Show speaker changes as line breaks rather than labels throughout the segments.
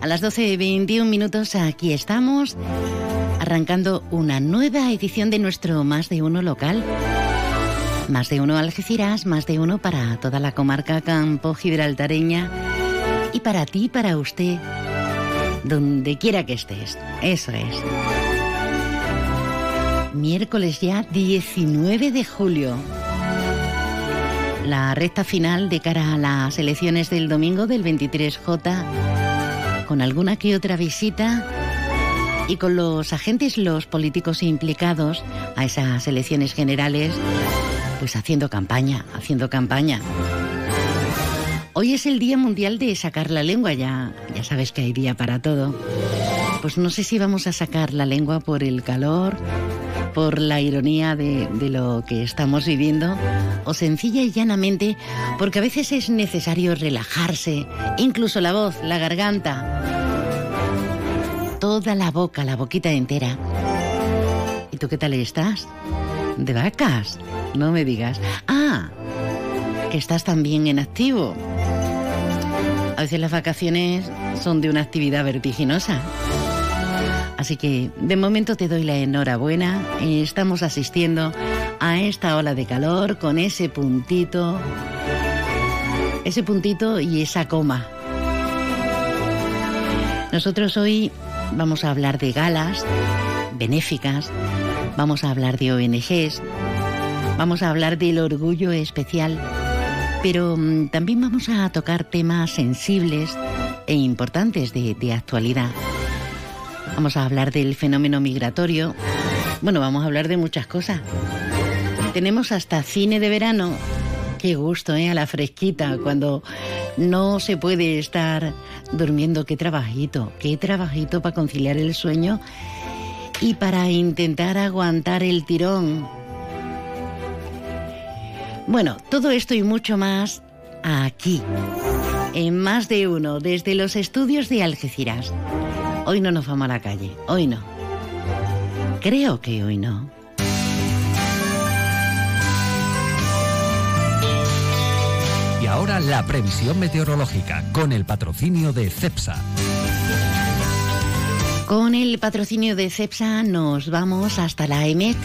A las 12.21 minutos aquí estamos, arrancando una nueva edición de nuestro Más de Uno local. Más de uno Algeciras, más de uno para toda la comarca Campo Gibraltareña y para ti, para usted, donde quiera que estés. Eso es. Miércoles ya 19 de julio. La recta final de cara a las elecciones del domingo del 23J con alguna que otra visita y con los agentes, los políticos implicados a esas elecciones generales, pues haciendo campaña, haciendo campaña. Hoy es el Día Mundial de sacar la lengua, ya, ya sabes que hay día para todo. Pues no sé si vamos a sacar la lengua por el calor, por la ironía de, lo que estamos viviendo o sencilla y llanamente porque a veces es necesario relajarse, incluso la voz, la garganta, toda la boca, la boquita entera. ¿Y tú qué tal estás? ¿De vacas? No me digas. Ah, que estás también en activo. A veces las vacaciones son de una actividad vertiginosa. Así que de momento te doy la enhorabuena. Estamos asistiendo a esta ola de calor con ese puntito, ese puntito y esa coma. Nosotros hoy vamos a hablar de galas benéficas, vamos a hablar de ONGs, vamos a hablar del orgullo especial, pero mm, también vamos a tocar temas sensibles e importantes de, de actualidad. Vamos a hablar del fenómeno migratorio. Bueno, vamos a hablar de muchas cosas. Tenemos hasta cine de verano. Qué gusto, ¿eh? A la fresquita, cuando no se puede estar durmiendo. Qué trabajito, qué trabajito para conciliar el sueño y para intentar aguantar el tirón. Bueno, todo esto y mucho más aquí, en más de uno, desde los estudios de Algeciras. Hoy no nos vamos a la calle, hoy no. Creo que hoy no.
Y ahora la previsión meteorológica con el patrocinio de CEPSA.
Con el patrocinio de CEPSA nos vamos hasta la EMET.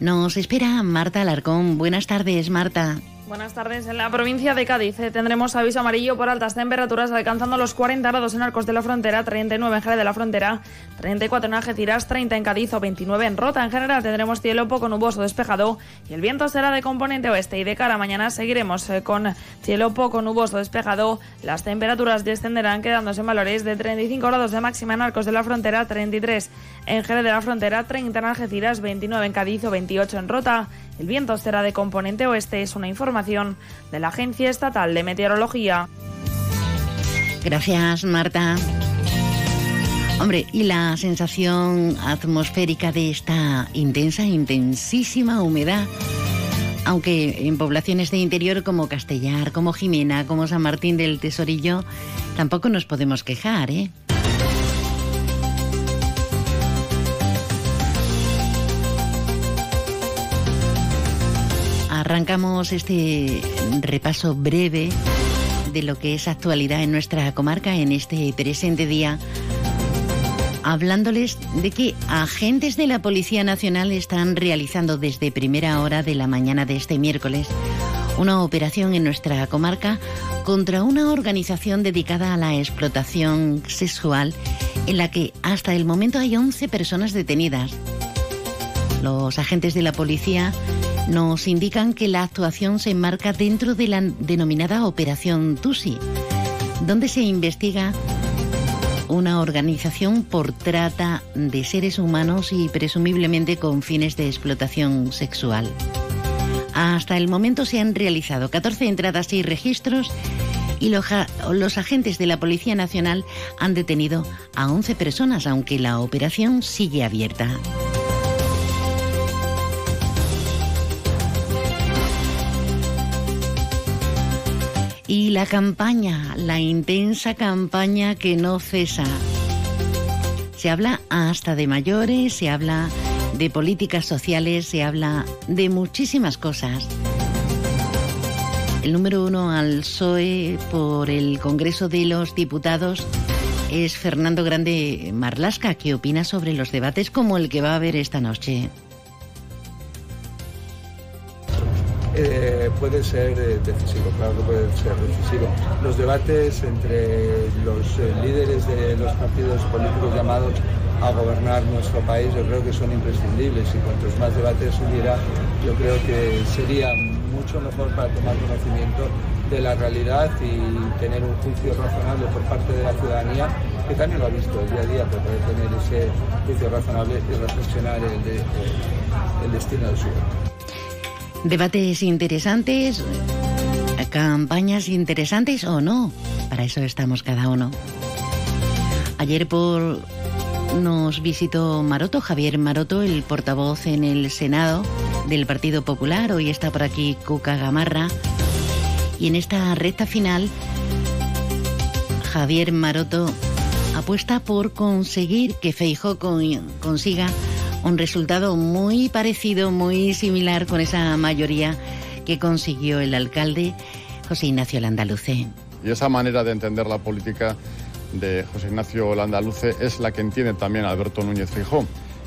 Nos espera Marta Alarcón. Buenas tardes, Marta.
Buenas tardes. En la provincia de Cádiz eh, tendremos aviso amarillo por altas temperaturas alcanzando los 40 grados en Arcos de la Frontera, 39 en Jerez de la Frontera, 34 en Algeciras, 30 en Cádiz o 29 en Rota. En general tendremos cielo poco nuboso despejado y el viento será de componente oeste y de cara a mañana seguiremos eh, con cielo poco nuboso despejado. Las temperaturas descenderán quedándose en valores de 35 grados de máxima en Arcos de la Frontera, 33 en Jerez de la Frontera, 30 en Algeciras, 29 en Cádiz o 28 en Rota. El viento será de componente oeste, es una información de la Agencia Estatal de Meteorología.
Gracias, Marta. Hombre, y la sensación atmosférica de esta intensa, intensísima humedad, aunque en poblaciones de interior como Castellar, como Jimena, como San Martín del Tesorillo, tampoco nos podemos quejar, ¿eh? Arrancamos este repaso breve de lo que es actualidad en nuestra comarca en este presente día, hablándoles de que agentes de la Policía Nacional están realizando desde primera hora de la mañana de este miércoles una operación en nuestra comarca contra una organización dedicada a la explotación sexual en la que hasta el momento hay 11 personas detenidas. Los agentes de la policía nos indican que la actuación se enmarca dentro de la denominada Operación Tusi, donde se investiga una organización por trata de seres humanos y presumiblemente con fines de explotación sexual. Hasta el momento se han realizado 14 entradas y registros y los, agentes de la Policía Nacional han detenido a 11 personas, aunque la operación sigue abierta. Y la campaña, la intensa campaña que no cesa. Se habla hasta de mayores, se habla de políticas sociales, se habla de muchísimas cosas. El número uno al PSOE por el Congreso de los Diputados es Fernando Grande Marlasca. ¿Qué opina sobre los debates como el que va a haber esta noche?
Eh, puede ser eh, decisivo, claro que puede ser decisivo. Los debates entre los eh, líderes de los partidos políticos llamados a gobernar nuestro país yo creo que son imprescindibles y cuantos más debates hubiera yo creo que sería mucho mejor para tomar conocimiento de la realidad y tener un juicio razonable por parte de la ciudadanía que también lo ha visto el día a día, pero poder tener ese juicio razonable y reflexionar el, de, destino del sur.
Debates interesantes, campañas interesantes o no. Para eso estamos cada uno. Ayer por nos visitó Maroto, Javier Maroto, el portavoz en el Senado del Partido Popular. Hoy está por aquí Cuca Gamarra. Y en esta recta final, Javier Maroto apuesta por conseguir que Feijó consiga un resultado muy parecido, muy similar con esa mayoría que consiguió el alcalde José Ignacio Landaluce.
Y esa manera de entender la política de José Ignacio Landaluce es la que entiende también Alberto Núñez Fijó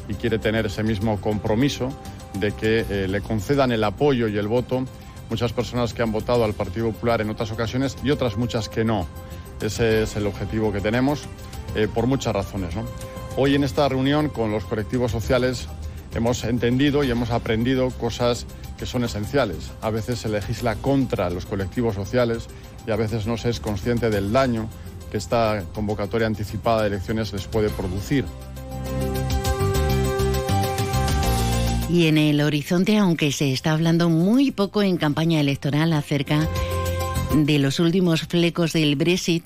y quiere tener ese mismo compromiso de que eh, le concedan el apoyo y el voto muchas personas que han votado al Partido Popular en otras ocasiones y otras muchas que no. Ese es el objetivo que tenemos eh, por muchas razones. ¿no? Hoy en esta reunión con los colectivos sociales hemos entendido y hemos aprendido cosas que son esenciales. A veces se legisla contra los colectivos sociales y a veces no se es consciente del daño que esta convocatoria anticipada de elecciones les puede producir.
Y en el horizonte, aunque se está hablando muy poco en campaña electoral acerca de los últimos flecos del Brexit,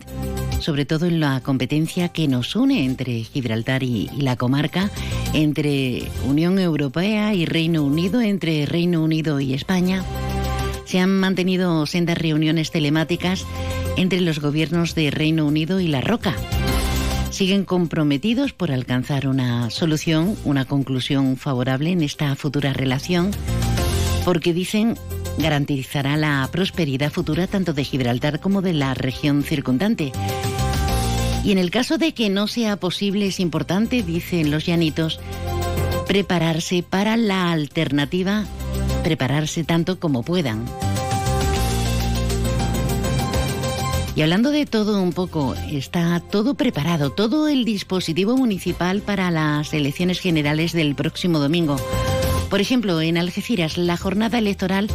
sobre todo en la competencia que nos une entre Gibraltar y, la comarca, entre Unión Europea y Reino Unido, entre Reino Unido y España. Se han mantenido sendas reuniones telemáticas entre los gobiernos de Reino Unido y La Roca. Siguen comprometidos por alcanzar una solución, una conclusión favorable en esta futura relación, porque dicen garantizará la prosperidad futura tanto de Gibraltar como de la región circundante. Y en el caso de que no sea posible, es importante, dicen los llanitos, prepararse para la alternativa, prepararse tanto como puedan. Y hablando de todo un poco, está todo preparado, todo el dispositivo municipal para las elecciones generales del próximo domingo. Por ejemplo, en Algeciras la jornada electoral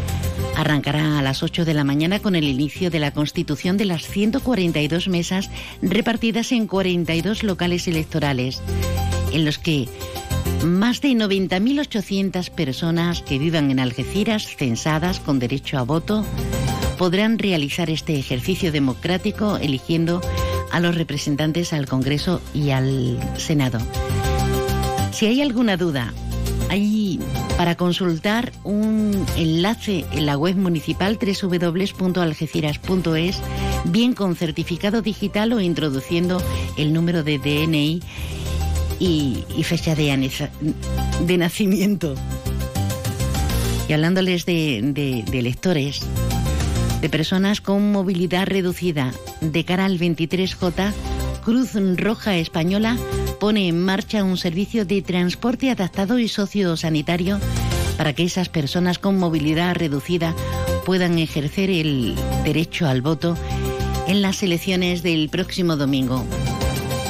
arrancará a las 8 de la mañana con el inicio de la constitución de las 142 mesas repartidas en 42 locales electorales, en los que más de 90.800 personas que vivan en Algeciras, censadas con derecho a voto, podrán realizar este ejercicio democrático eligiendo a los representantes al Congreso y al Senado. Si hay alguna duda, hay para consultar un enlace en la web municipal www.algeciras.es, bien con certificado digital o introduciendo el número de DNI y, fecha de, de, nacimiento. Y hablándoles de, de, de lectores, de personas con movilidad reducida, de cara al 23J, Cruz Roja Española pone en marcha un servicio de transporte adaptado y sociosanitario para que esas personas con movilidad reducida puedan ejercer el derecho al voto en las elecciones del próximo domingo.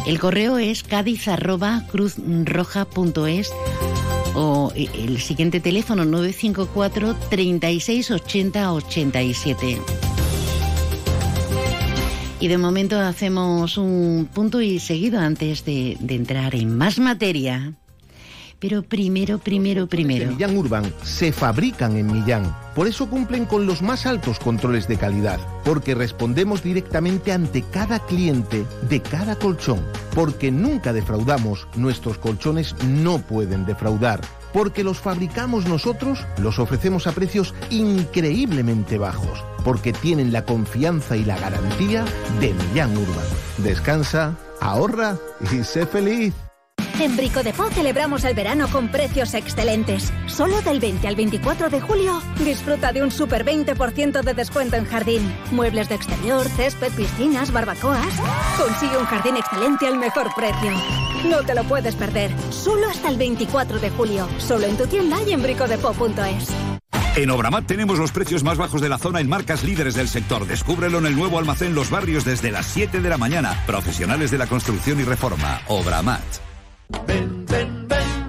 El correo es cádiz.cruzroja.es o el siguiente teléfono 954 36 80 87. Y de momento hacemos un punto y seguido antes de, entrar en más materia. Pero primero, primero, primero.
Millán Urban se fabrican en Millán. Por eso cumplen con los más altos controles de calidad. Porque respondemos directamente ante cada cliente de cada colchón. Porque nunca defraudamos. Nuestros colchones no pueden defraudar porque los fabricamos nosotros, los ofrecemos a precios increíblemente bajos, porque tienen la confianza y la garantía de Millán Urban. Descansa, ahorra y sé feliz.
En Brico de celebramos el verano con precios excelentes. Solo del 20 al 24 de julio, disfruta de un super 20% de descuento en jardín. Muebles de exterior, césped, piscinas, barbacoas. Consigue un jardín excelente al mejor precio. No te lo puedes perder. Solo hasta el 24 de julio. Solo en tu tienda y en bricodepo.es.
En Obramat tenemos los precios más bajos de la zona en marcas líderes del sector. Descúbrelo en el nuevo almacén Los Barrios desde las 7 de la mañana. Profesionales de la construcción y reforma. Obramat. Ben Ben Ben.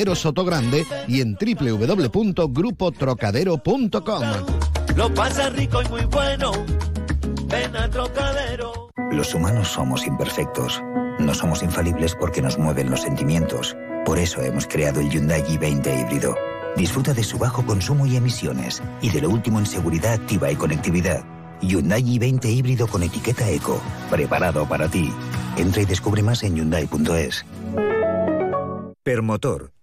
Trocadero Sotogrande y en www.grupotrocadero.com.
Lo pasa rico y muy bueno. Ven a Trocadero.
Los humanos somos imperfectos. No somos infalibles porque nos mueven los sentimientos. Por eso hemos creado el Hyundai i20 híbrido. Disfruta de su bajo consumo y emisiones y de lo último en seguridad activa y conectividad. Hyundai i20 híbrido con etiqueta eco. Preparado para ti. Entra y descubre más en hyundai.es.
Permotor,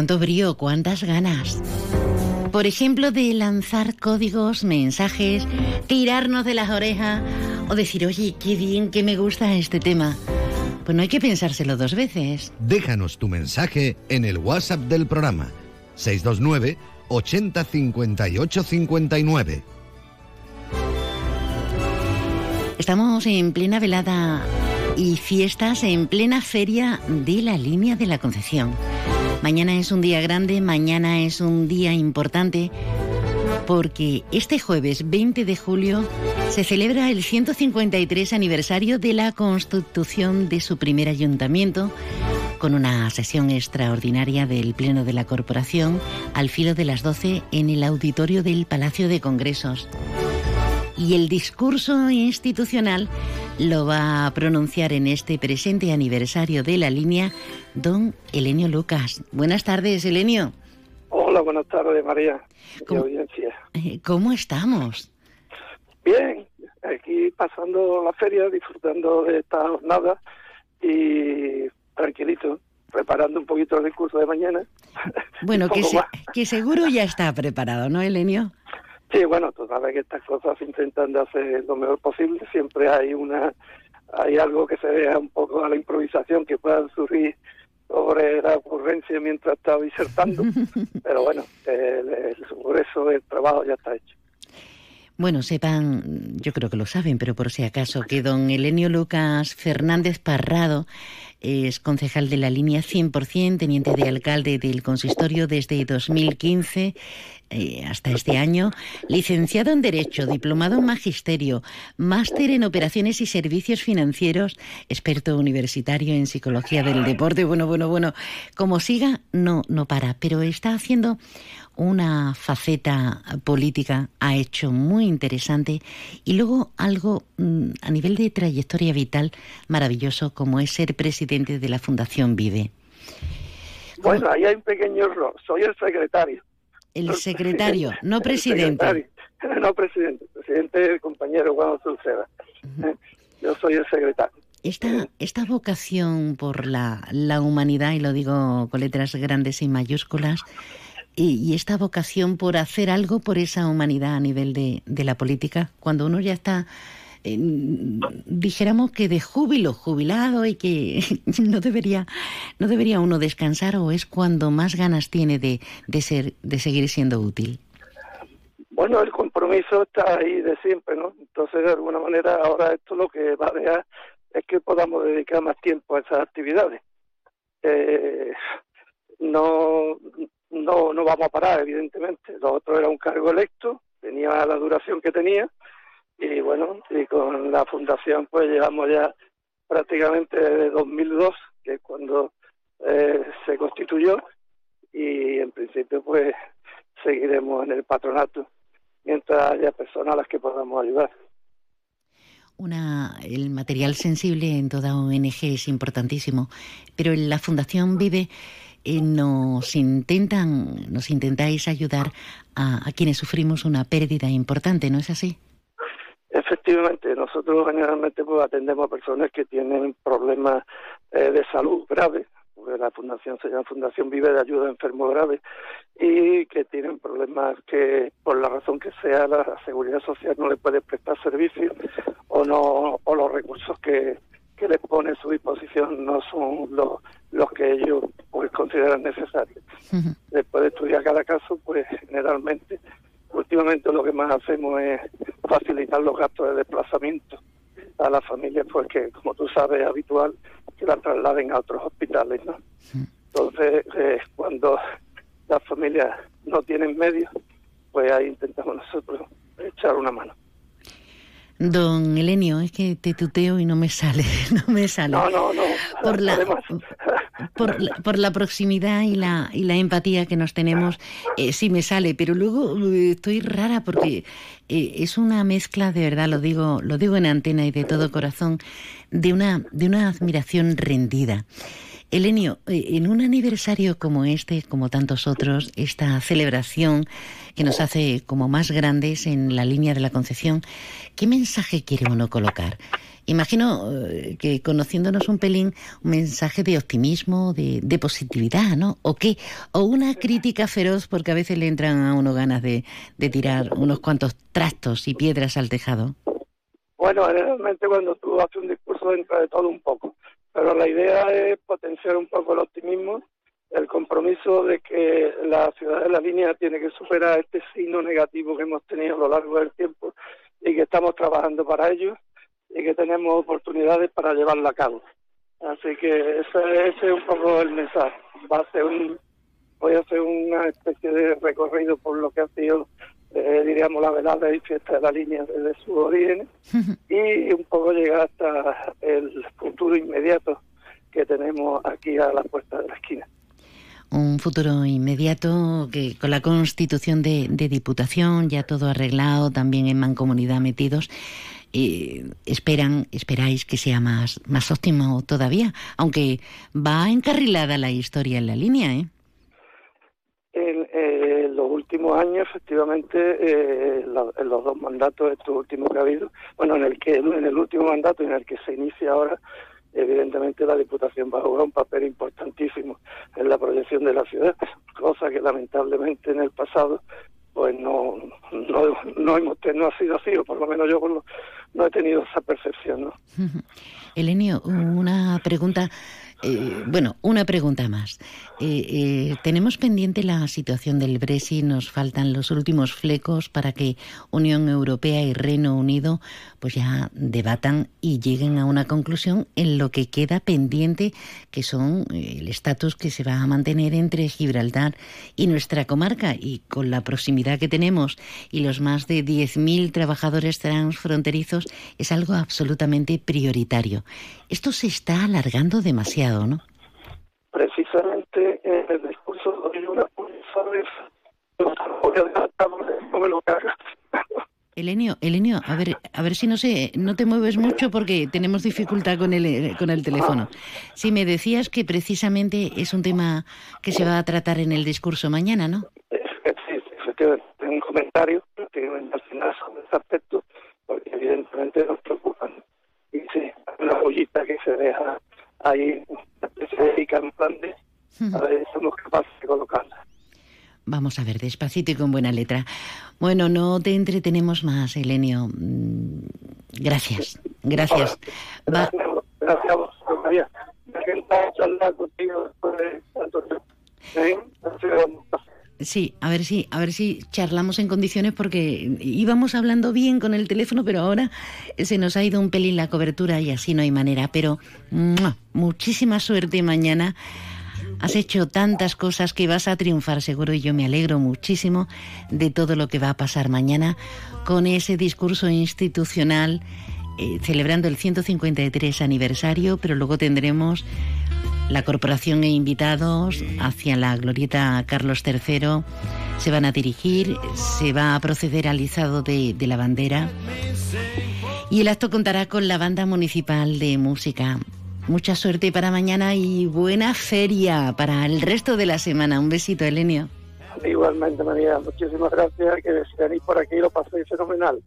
Cuánto brío, cuántas ganas. Por ejemplo, de lanzar códigos, mensajes, tirarnos de las orejas o decir, oye, qué bien, que me gusta este tema. Pues no hay que pensárselo dos veces.
Déjanos tu mensaje en el WhatsApp del programa 629 80 58 59.
Estamos en plena velada y fiestas en plena feria de la línea de la Concepción. Mañana es un día grande, mañana es un día importante porque este jueves 20 de julio se celebra el 153 aniversario de la constitución de su primer ayuntamiento con una sesión extraordinaria del Pleno de la Corporación al filo de las 12 en el auditorio del Palacio de Congresos. Y el discurso institucional lo va a pronunciar en este presente aniversario de la línea don Elenio Lucas. Buenas tardes, Elenio.
Hola, buenas tardes, María.
¿Cómo,
audiencia.
Eh, ¿Cómo estamos?
Bien, aquí pasando la feria, disfrutando de esta jornada y tranquilito, preparando un poquito el discurso de mañana.
Bueno, que, que seguro ya está preparado, ¿no, Elenio?
Sí, bueno, tú sabes que estas cosas se intentan de hacer lo mejor posible. Siempre hay una hay algo que se deja un poco a la improvisación que pueda surgir sobre la ocurrencia mientras está disertando. Pero bueno, el, el grueso del trabajo ya está hecho.
Bueno, sepan, yo creo que lo saben, pero por si acaso, que don Elenio Lucas Fernández Parrado es concejal de la línea 100%, teniente de alcalde del consistorio desde 2015 eh, hasta este año, licenciado en Derecho, diplomado en Magisterio, máster en Operaciones y Servicios Financieros, experto universitario en Psicología del Deporte. Bueno, bueno, bueno, como siga, no, no para, pero está haciendo una faceta política, ha hecho muy interesante y luego algo mm, a nivel de trayectoria vital maravilloso como es ser presidente de la Fundación Vive.
Bueno, ahí hay un pequeño error, soy el secretario.
El secretario, no presidente.
No presidente, presidente el compañero Juan Sulceda. Eh, yo soy el secretario.
Esta, esta vocación por la, la humanidad, y lo digo con letras grandes y mayúsculas, y, esta vocación por hacer algo por esa humanidad a nivel de, de la política, cuando uno ya está dijéramos que de júbilo, jubilado y que no debería, no debería uno descansar o es cuando más ganas tiene de, de, ser, de seguir siendo útil?
Bueno, el compromiso está ahí de siempre, ¿no? Entonces, de alguna manera, ahora esto lo que va a dejar es que podamos dedicar más tiempo a esas actividades. Eh, no, no, no vamos a parar, evidentemente. Lo otro era un cargo electo, tenía la duración que tenía, y bueno, y con la fundación pues llevamos ya prácticamente desde 2002, que es cuando eh, se constituyó, y en principio pues seguiremos en el patronato mientras haya personas a las que podamos ayudar.
Una, el material sensible en toda ONG es importantísimo, pero en la Fundación Vive eh, nos intentan, nos intentáis ayudar a, a quienes sufrimos una pérdida importante, ¿no es así?
Efectivamente, nosotros generalmente pues, atendemos a personas que tienen problemas eh, de salud graves, porque la fundación se llama Fundación Vive de Ayuda a Enfermos Graves, y que tienen problemas que por la razón que sea la seguridad social no les puede prestar servicios o no o los recursos que, que les pone a su disposición no son los, los que ellos pues consideran necesarios. Después de estudiar cada caso, pues generalmente últimamente lo que más hacemos es facilitar los gastos de desplazamiento a las familias, porque como tú sabes es habitual que la trasladen a otros hospitales, ¿no? Entonces, eh, cuando las familias no tienen medios, pues ahí intentamos nosotros echar una mano.
Don Elenio, es que te tuteo y no me sale, no me sale.
No, no, no.
Por la, por la, por la proximidad y la, y la empatía que nos tenemos, eh, sí me sale, pero luego eh, estoy rara porque eh, es una mezcla, de verdad, lo digo, lo digo en antena y de todo corazón, de una, de una admiración rendida. Elenio, eh, en un aniversario como este, como tantos otros, esta celebración que nos hace como más grandes en la línea de la Concepción, ¿qué mensaje quiere uno colocar? Imagino eh, que conociéndonos un pelín, un mensaje de optimismo, de, positividad, ¿no? ¿O qué? ¿O una crítica feroz porque a veces le entran a uno ganas de, tirar unos cuantos trastos y piedras al tejado?
Bueno, realmente cuando tú haces un discurso entra de todo un poco pero la idea es potenciar un poco el optimismo, el compromiso de que la ciudad de la línea tiene que superar este signo negativo que hemos tenido a lo largo del tiempo y que estamos trabajando para ello y que tenemos oportunidades para llevarlo a cabo. Así que ese, ese es un poco el mensaje. Va a ser un, voy a hacer una especie de recorrido por lo que ha sido eh, diríamos, la velada y fiesta de la línea desde su origen y un poco llegar hasta el futuro inmediato que tenemos aquí a la puerta de la esquina.
Un futuro inmediato que con la constitución de, Diputación, ya todo arreglado, también en mancomunidad metidos, y esperan, esperáis que sea más, más óptimo todavía, aunque va encarrilada la historia en la línea, ¿eh?
En, eh, los últimos años, efectivamente, eh, en los dos mandatos, estos últimos que ha habido, bueno, en el que en el último mandato en el que se inicia ahora, evidentemente la Diputación va a jugar un papel importantísimo en la proyección de la ciudad, cosa que lamentablemente en el pasado pues no no no, hemos, no ha sido así, o por lo menos yo no he tenido esa percepción. ¿no?
Elenio, una pregunta eh, bueno, una pregunta más. Eh, eh, tenemos pendiente la situación del Brexit, nos faltan los últimos flecos para que Unión Europea y Reino Unido pues ya debatan y lleguen a una conclusión en lo que queda pendiente, que son el estatus que se va a mantener entre Gibraltar y nuestra comarca. Y con la proximidad que tenemos y los más de 10.000 trabajadores transfronterizos, es algo absolutamente prioritario. Esto se está alargando demasiado, ¿no?
Precisamente en el discurso de una
Elenio, Elenio, a ver, a ver si no sé, no te mueves mucho porque tenemos dificultad con el con el teléfono. Si me decías que precisamente es un tema que se va a tratar en el discurso mañana, ¿no?
Sí, efectivamente, un comentario prácticamente al final sobre ese aspecto, porque evidentemente nos preocupan. Y sí, una joyita que se deja ahí, se dedica en plan de, a ver, somos capaces de colocarla.
vamos a ver, despacito y con buena letra. Bueno, no te entretenemos más, Elenio. Mm, gracias, gracias.
Gracias, gracias a vos, María. charlar contigo después de tanto tiempo.
Sí, a ver si, a ver si charlamos en condiciones porque íbamos hablando bien con el teléfono, pero ahora se nos ha ido un pelín la cobertura y así no hay manera. Pero muchísima suerte mañana. Has hecho tantas cosas que vas a triunfar seguro y yo me alegro muchísimo de todo lo que va a pasar mañana con ese discurso institucional eh, celebrando el 153 aniversario, pero luego tendremos la corporación e invitados hacia la glorieta Carlos III se van a dirigir, se va a proceder al izado de, de la bandera y el acto contará con la banda municipal de música. Mucha suerte para mañana y buena feria para el resto de la semana. Un besito, Elenio.
Igualmente, María, muchísimas gracias. Que si venís por aquí lo paséis fenomenal.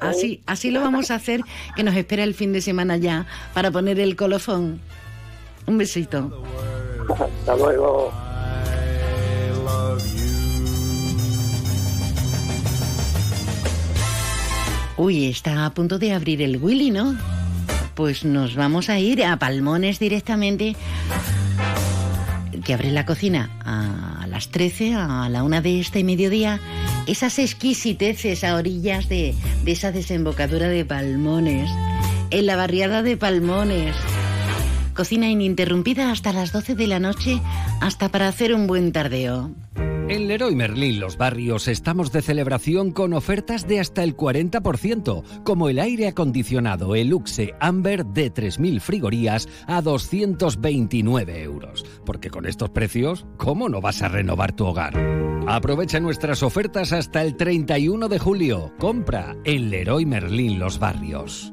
Así, así lo vamos a hacer, que nos espera el fin de semana ya para poner el colofón. Un besito.
Hasta luego.
Uy, está a punto de abrir el Willy, ¿no? Pues nos vamos a ir a Palmones directamente, que abre la cocina a las 13, a la una de este mediodía. Esas exquisiteces a orillas de, de esa desembocadura de Palmones, en la barriada de Palmones. Cocina ininterrumpida hasta las 12 de la noche, hasta para hacer un buen tardeo.
En Leroy Merlin Los Barrios estamos de celebración con ofertas de hasta el 40%, como el aire acondicionado Eluxe Amber de 3.000 frigorías a 229 euros. Porque con estos precios, ¿cómo no vas a renovar tu hogar? Aprovecha nuestras ofertas hasta el 31 de julio. Compra en Leroy Merlin Los Barrios.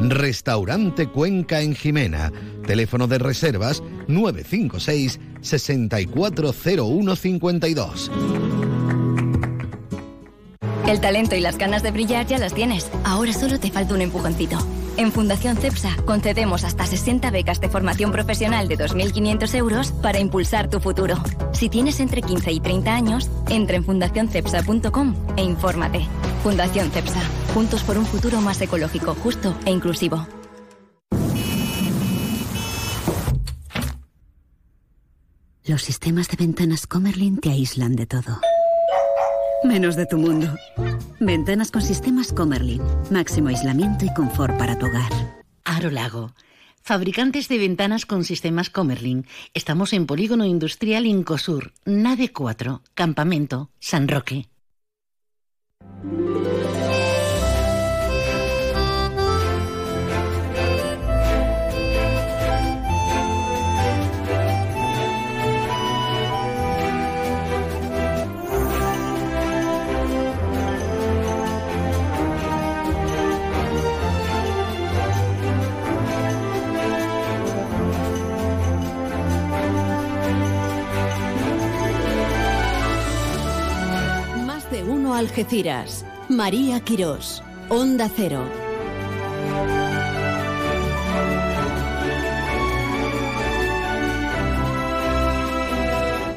Restaurante Cuenca en Jimena. Teléfono de reservas 956 640152.
El talento y las ganas de brillar ya las tienes. Ahora solo te falta un empujoncito. En Fundación CEPSA concedemos hasta 60 becas de formación profesional de 2.500 euros para impulsar tu futuro. Si tienes entre 15 y 30 años, entra en fundacioncepsa.com e infórmate. Fundación CEPSA. Juntos por un futuro más ecológico, justo e inclusivo.
Los sistemas de ventanas Comerlin te aíslan de todo. Menos de tu mundo. Ventanas con sistemas Comerlin. Máximo aislamiento y confort para tu hogar.
Aro Lago. Fabricantes de ventanas con sistemas Comerlin. Estamos en Polígono Industrial Incosur, Nave 4, Campamento, San Roque.
Algeciras. María Quirós. Onda Cero.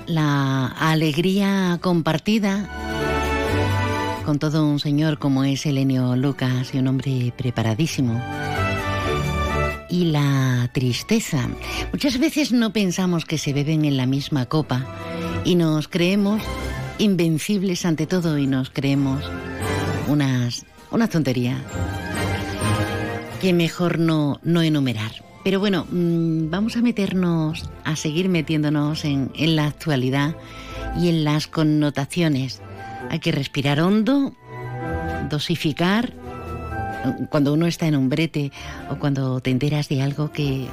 La alegría compartida con todo un señor como es Elenio Lucas y un hombre preparadísimo. Y la tristeza. Muchas veces no pensamos que se beben en la misma copa y nos creemos invencibles ante todo y nos creemos unas, una tontería que mejor no, no enumerar. Pero bueno, mm, vamos a meternos, a seguir metiéndonos en, en la actualidad y en las connotaciones. Hay que respirar hondo, dosificar, cuando uno está en un brete o cuando te enteras de algo que,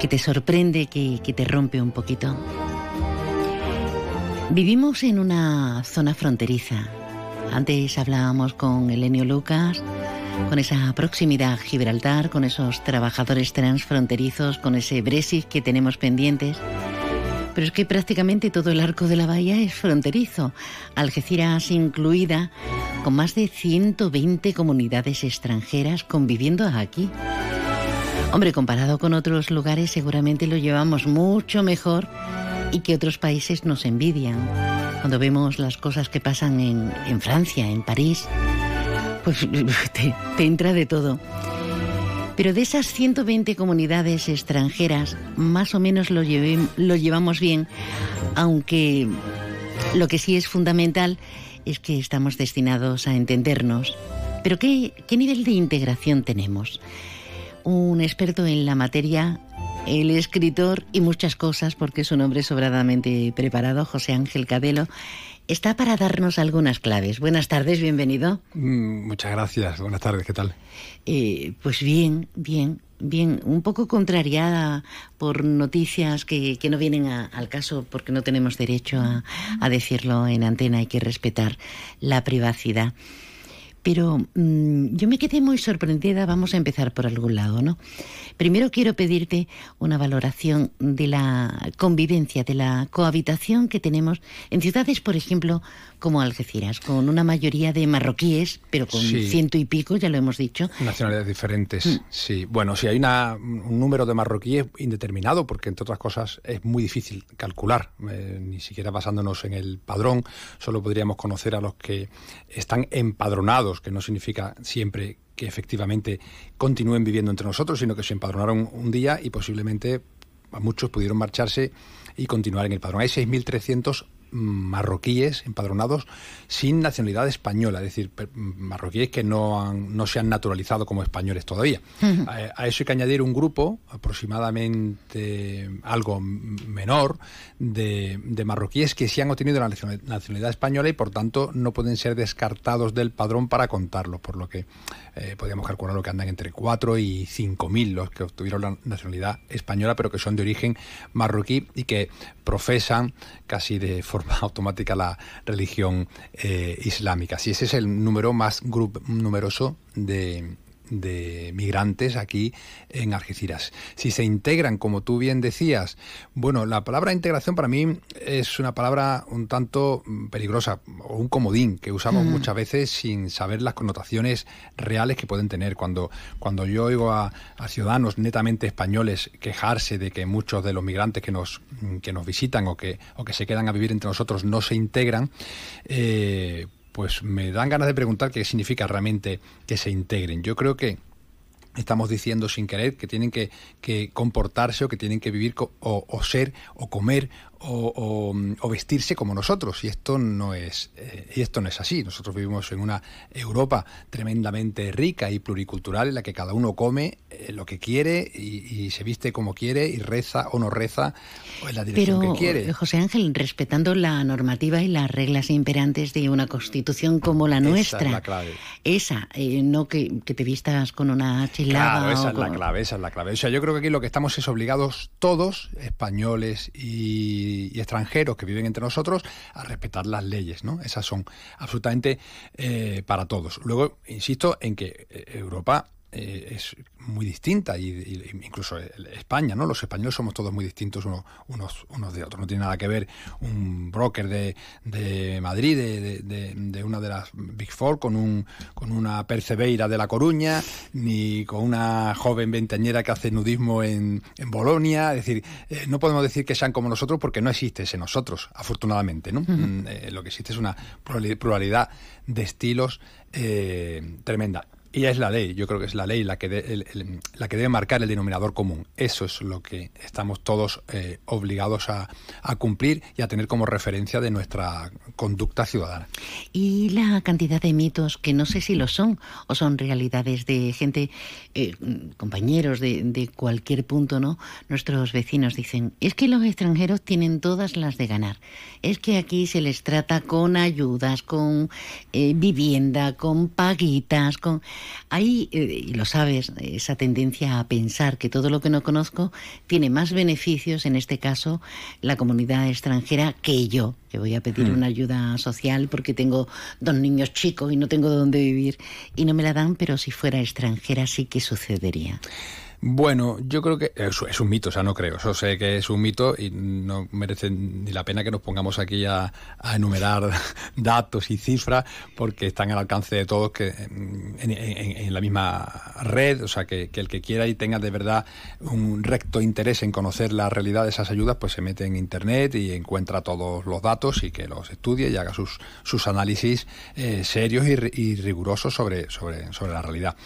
que te sorprende, que, que te rompe un poquito. Vivimos en una zona fronteriza. Antes hablábamos con Elenio Lucas, con esa proximidad a Gibraltar, con esos trabajadores transfronterizos, con ese Brexit que tenemos pendientes. Pero es que prácticamente todo el arco de la bahía es fronterizo, Algeciras incluida, con más de 120 comunidades extranjeras conviviendo aquí. Hombre, comparado con otros lugares seguramente lo llevamos mucho mejor y que otros países nos envidian. Cuando vemos las cosas que pasan en, Francia, en París, pues te, entra de todo. Pero de esas 120 comunidades extranjeras, más o menos lo, lo llevamos bien, aunque lo que sí es fundamental es que estamos destinados a entendernos. Pero ¿qué, qué nivel de integración tenemos? Un experto en la materia el escritor y muchas cosas, porque es un hombre sobradamente preparado, José Ángel Cadelo, está para darnos algunas claves. Buenas tardes, bienvenido.
Mm, muchas gracias, buenas tardes, ¿qué tal?
Eh, pues bien, bien, bien, un poco contrariada por noticias que, no vienen al caso porque no tenemos derecho a, a decirlo en antena, hay que respetar la privacidad. Pero mm, yo me quedé muy sorprendida, vamos a empezar por algún lado, ¿no? Primero quiero pedirte una valoración de la convivencia, de la cohabitación que tenemos en ciudades, por ejemplo, como Algeciras, con una mayoría de marroquíes, pero con ciento y pico, ya lo hemos dicho.
Nacionalidades diferentes, mm. sí. Bueno, si hay un número de marroquíes indeterminado, porque entre otras cosas es muy difícil calcular, eh, ni siquiera basándonos en el padrón, solo podríamos conocer a los que están empadronados, que no significa siempre que efectivamente continúen viviendo entre nosotros, sino que se empadronaron un día y posiblemente a muchos pudieron marcharse y continuar en el padrón. Hay 6.300 marroquíes empadronados sin nacionalidad española, es decir, marroquíes que no, no se han naturalizado como españoles todavía. a, eso hay que añadir un grupo, aproximadamente algo menor, de, marroquíes que sí han obtenido la nacionalidad española y por tanto no pueden ser descartados del padrón para contarlos, por lo que eh, podríamos calcular lo que andan entre 4 y 5 mil los que obtuvieron la nacionalidad española, pero que son de origen marroquí y que profesan casi de forma automática la religión eh, islámica. Si ese es el número más numeroso de, de migrantes aquí en Algeciras. Si se integran, como tú bien decías, bueno, la palabra integración para mí es una palabra un tanto peligrosa o un comodín que usamos mm. muchas veces sin saber las connotaciones reales que pueden tener. Cuando, cuando yo oigo a, ciudadanos netamente españoles quejarse de que muchos de los migrantes que nos, que nos visitan o que, o que se quedan a vivir entre nosotros no se integran, eh, pues me dan ganas de preguntar qué significa realmente que se integren. Yo creo que estamos diciendo sin querer que tienen que, comportarse o que tienen que vivir o, ser o comer o, vestirse como nosotros. Y esto no es eh, y esto no es así. Nosotros vivimos en una Europa tremendamente rica y pluricultural en la que cada uno come eh, lo que quiere y, se viste como quiere y reza o no reza o en la dirección que quiere.
José Ángel respetando la normativa y las reglas imperantes de una constitución como la nuestra esa
es la clave.
esa eh, no que, te vistas con una chilada
claro esa es la clave esa es la clave. O sea yo creo que aquí lo que estamos es obligados todos españoles y y, extranjeros que viven entre nosotros a respetar las leyes, ¿no? Esas son absolutamente eh, para todos. Luego, insisto en que eh, Europa eh, es muy distinta y, incluso España, ¿no? Los españoles somos todos muy distintos unos, unos, unos de otros. No tiene nada que ver un broker de, de Madrid, de, de, una de las Big Four, con un con una percebeira de La Coruña, ni con una joven veinteañera que hace nudismo en, en Bolonia. Es decir, eh, no podemos decir que sean como nosotros porque no existe ese nosotros, afortunadamente, ¿no? Mm, eh, lo que existe es una pluralidad de estilos tremenda. Y es la ley, yo creo que es la ley la que, la que debe marcar el denominador común. Eso es lo que estamos todos eh, obligados a, cumplir y a tener como referencia de nuestra conducta ciudadana.
Y la cantidad de mitos, que no sé si lo son o son realidades de gente, eh, compañeros de, de, cualquier punto, ¿no? Nuestros vecinos dicen, es que los extranjeros tienen todas las de ganar. Es que aquí se les trata con ayudas, con eh, vivienda, con paguitas, con Hay, eh, y lo sabes, esa tendencia a pensar que todo lo que no conozco tiene más beneficios, en este caso, la comunidad extranjera, que yo, que voy a pedir hmm. una ayuda social porque tengo dos niños chicos y no tengo dónde vivir y no me la dan, pero si fuera extranjera sí que sucedería.
Bueno, yo creo que es, un mito, o sea, no creo. Eso sé que es un mito y no merece ni la pena que nos pongamos aquí a, enumerar datos y cifras porque están al alcance de todos que en, la misma red, o sea, que, el que quiera y tenga de verdad un recto interés en conocer la realidad de esas ayudas, pues se mete en Internet y encuentra todos los datos y que los estudie y haga sus, sus análisis eh, serios y, rigurosos sobre, sobre, sobre la realidad.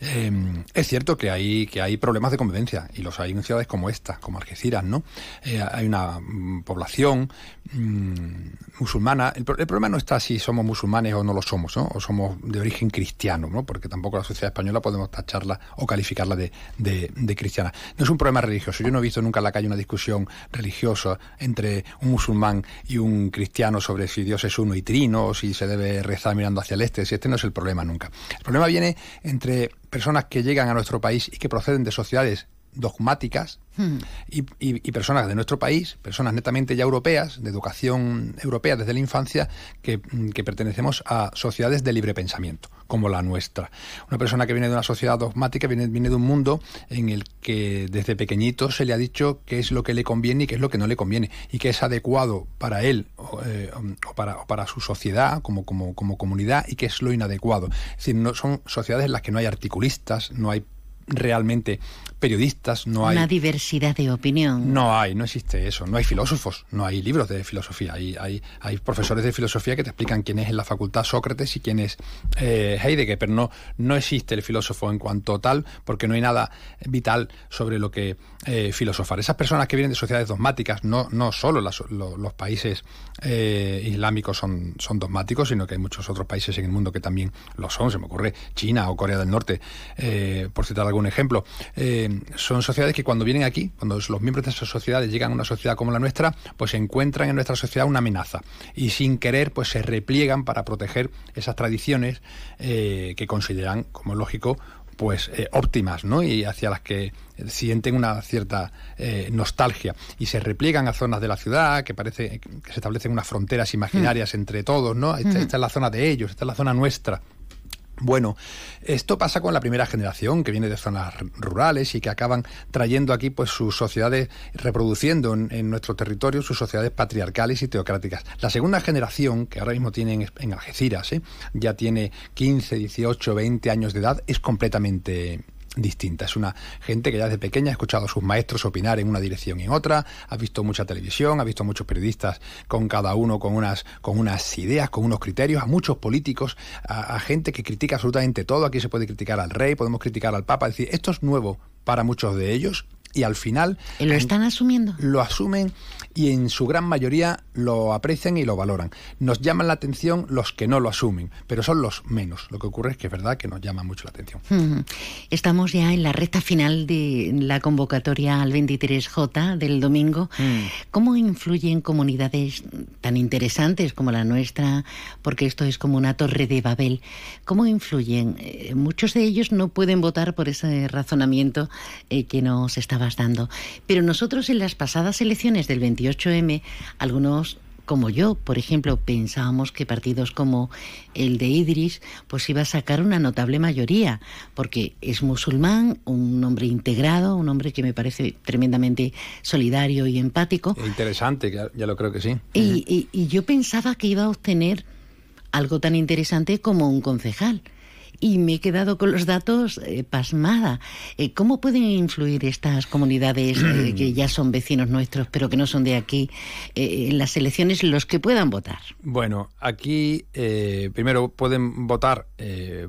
Eh, es cierto que hay, que hay problemas de convivencia y los hay en ciudades como esta, como Algeciras, ¿no? Eh, hay una mm, población mm, musulmana. El, problema no está si somos musulmanes o no lo somos, ¿no? O somos de origen cristiano, ¿no? Porque tampoco la sociedad española podemos tacharla o calificarla de, de, cristiana. No es un problema religioso. Yo no he visto nunca en la calle una discusión religiosa entre un musulmán y un cristiano sobre si Dios es uno y trino, o si se debe rezar mirando hacia el este. Si este no es el problema nunca. El problema viene entre personas que llegan a nuestro país y que proceden de sociedades dogmáticas hmm. y, personas de nuestro país, personas netamente ya europeas, de educación europea desde la infancia, que, pertenecemos a sociedades de libre pensamiento, como la nuestra. Una persona que viene de una sociedad dogmática viene, viene de un mundo en el que desde pequeñito se le ha dicho qué es lo que le conviene y qué es lo que no le conviene, y qué es adecuado para él o, eh, para, para, su sociedad como, como, como comunidad y qué es lo inadecuado. Es decir, no, son sociedades en las que no hay articulistas, no hay realmente periodistas, no hay...
Una diversidad de opinión.
No hay, no existe eso. No hay filósofos, no hay libros de filosofía. Hay, hay, hay profesores de filosofía que te explican quién es en la facultad Sócrates y quién es eh, Heidegger, pero no, no existe el filósofo en cuanto tal, porque no hay nada vital sobre lo que eh, filosofar. Esas personas que vienen de sociedades dogmáticas, no, no solo los países eh, islámicos son, son dogmáticos, sino que hay muchos otros países en el mundo que también lo son. Se me ocurre China o Corea del Norte, por citar algún ejemplo son sociedades que cuando vienen aquí, cuando los miembros de esas sociedades llegan a una sociedad como la nuestra, pues encuentran en nuestra sociedad una amenaza y sin querer pues se repliegan para proteger esas tradiciones eh, que consideran, como lógico, pues eh, óptimas, ¿no? Y hacia las que sienten una cierta eh, nostalgia y se repliegan a zonas de la ciudad que parece que se establecen unas fronteras imaginarias mm. entre todos, ¿no? esta, es la zona de ellos, esta es la zona nuestra. Bueno, esto pasa con la primera generación que viene de zonas rurales y que acaban trayendo aquí pues sus sociedades, reproduciendo en, nuestro territorio sus sociedades patriarcales y teocráticas. La segunda generación, que ahora mismo tienen en Algeciras, ¿eh? ya tiene 15, 18, 20 años de edad, es completamente distinta. Es una gente que ya desde pequeña ha escuchado a sus maestros opinar en una dirección y en otra, ha visto mucha televisión, ha visto muchos periodistas con cada uno con unas, con unas ideas, con unos criterios, a muchos políticos, a, a gente que critica absolutamente todo. Aquí se puede criticar al rey, podemos criticar al papa. Es decir, esto es nuevo para muchos de ellos y al final...
¿Lo están asumiendo?
Lo asumen y en su gran mayoría lo aprecian y lo valoran. Nos llaman la atención los que no lo asumen, pero son los menos. Lo que ocurre es que es verdad que nos llama mucho la atención.
Estamos ya en la recta final de la convocatoria al 23J del domingo. Mm. ¿Cómo influyen comunidades tan interesantes como la nuestra? Porque esto es como una torre de Babel. ¿Cómo influyen? Eh, muchos de ellos no pueden votar por ese razonamiento eh, que nos estabas dando. Pero nosotros en las pasadas elecciones del 28 m algunos como yo, por ejemplo, pensábamos que partidos como el de Idris pues iba a sacar una notable mayoría, porque es musulmán, un hombre integrado, un hombre que me parece tremendamente solidario y empático.
Interesante, ya, lo creo que sí.
y yo pensaba que iba a obtener algo tan interesante como un concejal y me he quedado con los datos eh, pasmada. Eh, ¿Cómo pueden influir estas comunidades eh, que ya son vecinos nuestros, pero que no son de aquí, en las elecciones los que puedan votar?
Bueno, aquí primero pueden votar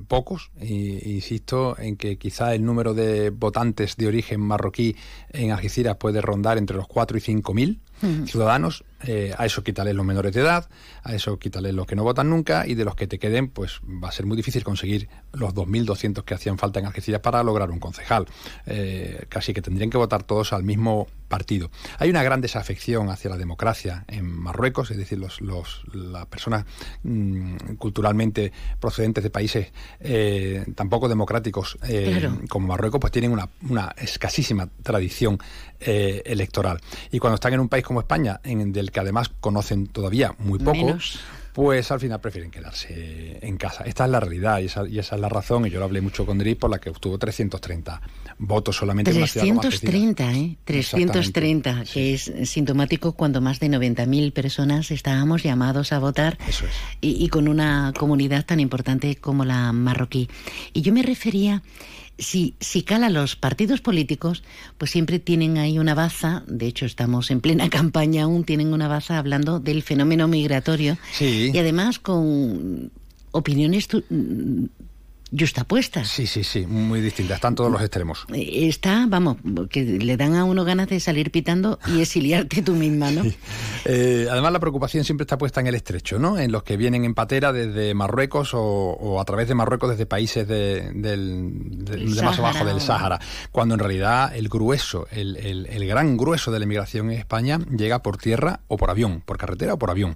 pocos, e, insisto en que quizá el número de votantes de origen marroquí en Algeciras puede rondar entre los 4 y 5 mil ciudadanos Eh, a eso quítale los menores de edad, a eso quítale los que no votan nunca y de los que te queden, pues va a ser muy difícil conseguir los 2.200 que hacían falta en Algeciras para lograr un concejal. Eh, casi que tendrían que votar todos al mismo partido. Hay una gran desafección hacia la democracia en Marruecos, es decir, los, los las personas mm, culturalmente procedentes de países eh, tampoco democráticos como Marruecos, pues tienen una, una escasísima tradición electoral. Y cuando están en un país como España, en, del que además conocen todavía muy poco, pues al final prefieren quedarse en casa. Esta es la realidad y esa, es la razón, y yo lo hablé mucho con Dri, por la que obtuvo 330 votos solamente
330, ¿eh? 330, que es sintomático cuando más de 90.000 personas estábamos llamados a votar y, y con una comunidad tan importante como la marroquí. Y yo me refería si, si cala los partidos políticos, pues siempre tienen ahí una baza, de hecho estamos en plena campaña aún, tienen una baza hablando del fenómeno migratorio. Y además con opiniones puesta.
Sí, sí, sí, muy distinta. Están todos los extremos.
Está, vamos, que le dan a uno ganas de salir pitando y exiliarte tú misma, ¿no?
Eh, además, la preocupación siempre está puesta en el estrecho, ¿no? En los que vienen en patera desde Marruecos o, a través de Marruecos desde países del, más abajo del Sáhara. Cuando en realidad el grueso, el, el, gran grueso de la inmigración en España llega por tierra o por avión, por carretera o por avión.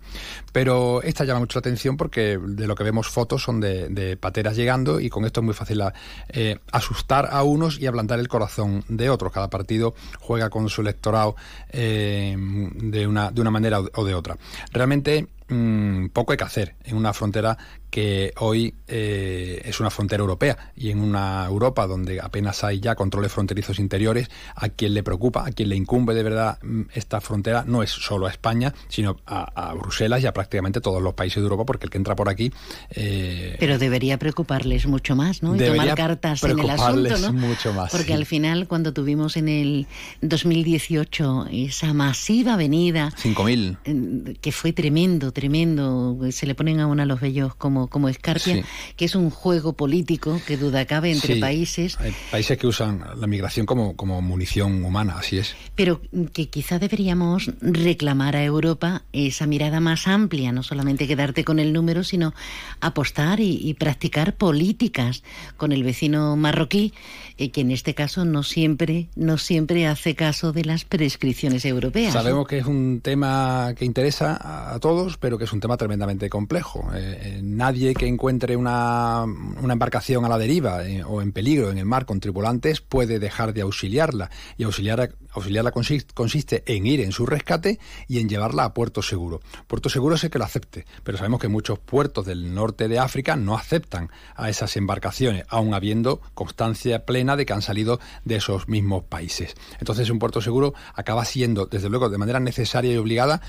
Pero esta llama mucho la atención porque de lo que vemos fotos son de, de pateras llegando y con esto es muy fácil eh, asustar a unos y ablandar el corazón de otros. Cada partido juega con su electorado eh, de, una, de una manera o de otra. Realmente mm, poco hay que hacer en una frontera que hoy eh, es una frontera europea y en una Europa donde apenas hay ya controles fronterizos interiores, a quien le preocupa, a quien le incumbe de verdad mm, esta frontera no es solo a España, sino a, Bruselas y a prácticamente todos los países de Europa, porque el que entra por aquí...
Eh, Pero debería preocuparles mucho más, ¿no? Y tomar cartas en el asunto, ¿no?
mucho más.
Porque al final, cuando tuvimos en el 2018 esa masiva venida...
5.000.
Que fue tremendo, tremendo. Se le ponen a uno los vellos como como, Escarpia, que es un juego político que duda cabe entre países.
Hay países que usan la migración como, como munición humana, así es.
Pero que quizá deberíamos reclamar a Europa esa mirada más amplia, no solamente quedarte con el número, sino apostar y, practicar políticas con el vecino marroquí, eh, que en este caso no siempre, no siempre hace caso de las prescripciones europeas.
Sabemos que es un tema que interesa a todos, pero que es un tema tremendamente complejo. Eh, eh, nadie que encuentre una, embarcación a la deriva eh, o en peligro en el mar con tripulantes puede dejar de auxiliarla. Y auxiliar, auxiliarla consiste, en ir en su rescate y en llevarla a puerto seguro. Puerto seguro es el que lo acepte, pero sabemos que muchos puertos del norte de África no aceptan a esas embarcaciones, aun habiendo constancia plena de que han salido de esos mismos países. Entonces un puerto seguro acaba siendo, desde luego, de manera necesaria y obligada,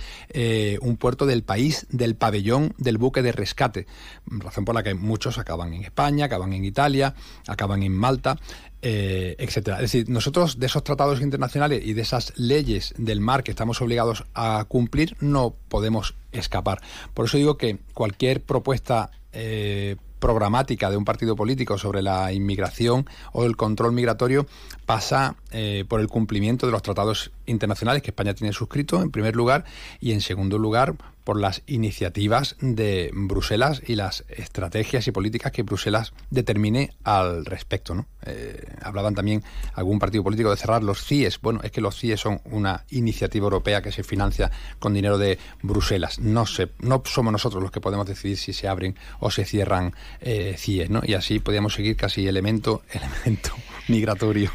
un puerto del país del pabellón del buque de rescate razón por la que muchos acaban en España, acaban en Italia, acaban en Malta, eh, etcétera. Es decir, nosotros de esos tratados internacionales y de esas leyes del mar que estamos obligados a cumplir no podemos escapar. Por eso digo que cualquier propuesta eh, programática de un partido político sobre la inmigración o el control migratorio pasa eh, por el cumplimiento de los tratados internacionales que España tiene suscrito, en primer lugar, y en segundo lugar, por las iniciativas de Bruselas y las estrategias y políticas que Bruselas determine al respecto. ¿no? Eh, hablaban también algún partido político de cerrar los CIES. Bueno, es que los CIES son una iniciativa europea que se financia con dinero de Bruselas. No, se, no somos nosotros los que podemos decidir si se abren o se cierran eh, CIES. ¿no? Y así podríamos seguir casi elemento, elemento migratorio.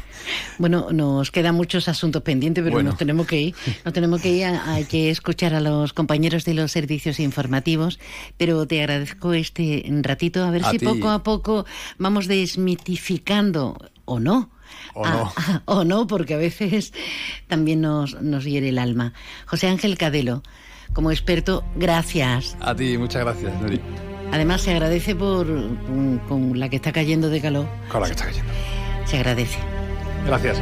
Bueno, nos quedan muchos asuntos pendientes, pero nos tenemos que ir. Nos tenemos que ir. Hay que escuchar a los compañeros de los servicios informativos, pero te agradezco este ratito. A ver si poco a poco vamos desmitificando o no.
O no.
o no, porque a veces también nos, nos hiere el alma. José Ángel Cadelo, como experto, gracias.
A ti, muchas gracias, Nuri.
Además, se agradece por con la que está cayendo de calor.
Con la que está cayendo.
Se agradece.
Gracias.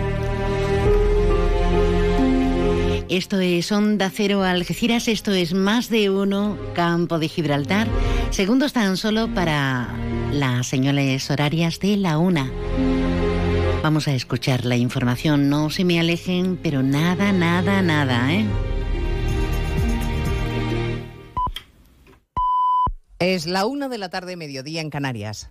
Esto es Onda Cero Algeciras, esto es más de uno Campo de Gibraltar. Segundos tan solo para las señales horarias de la una. Vamos a escuchar la información, no se me alejen, pero nada, nada, nada, ¿eh?
Es la una de la tarde, mediodía en Canarias.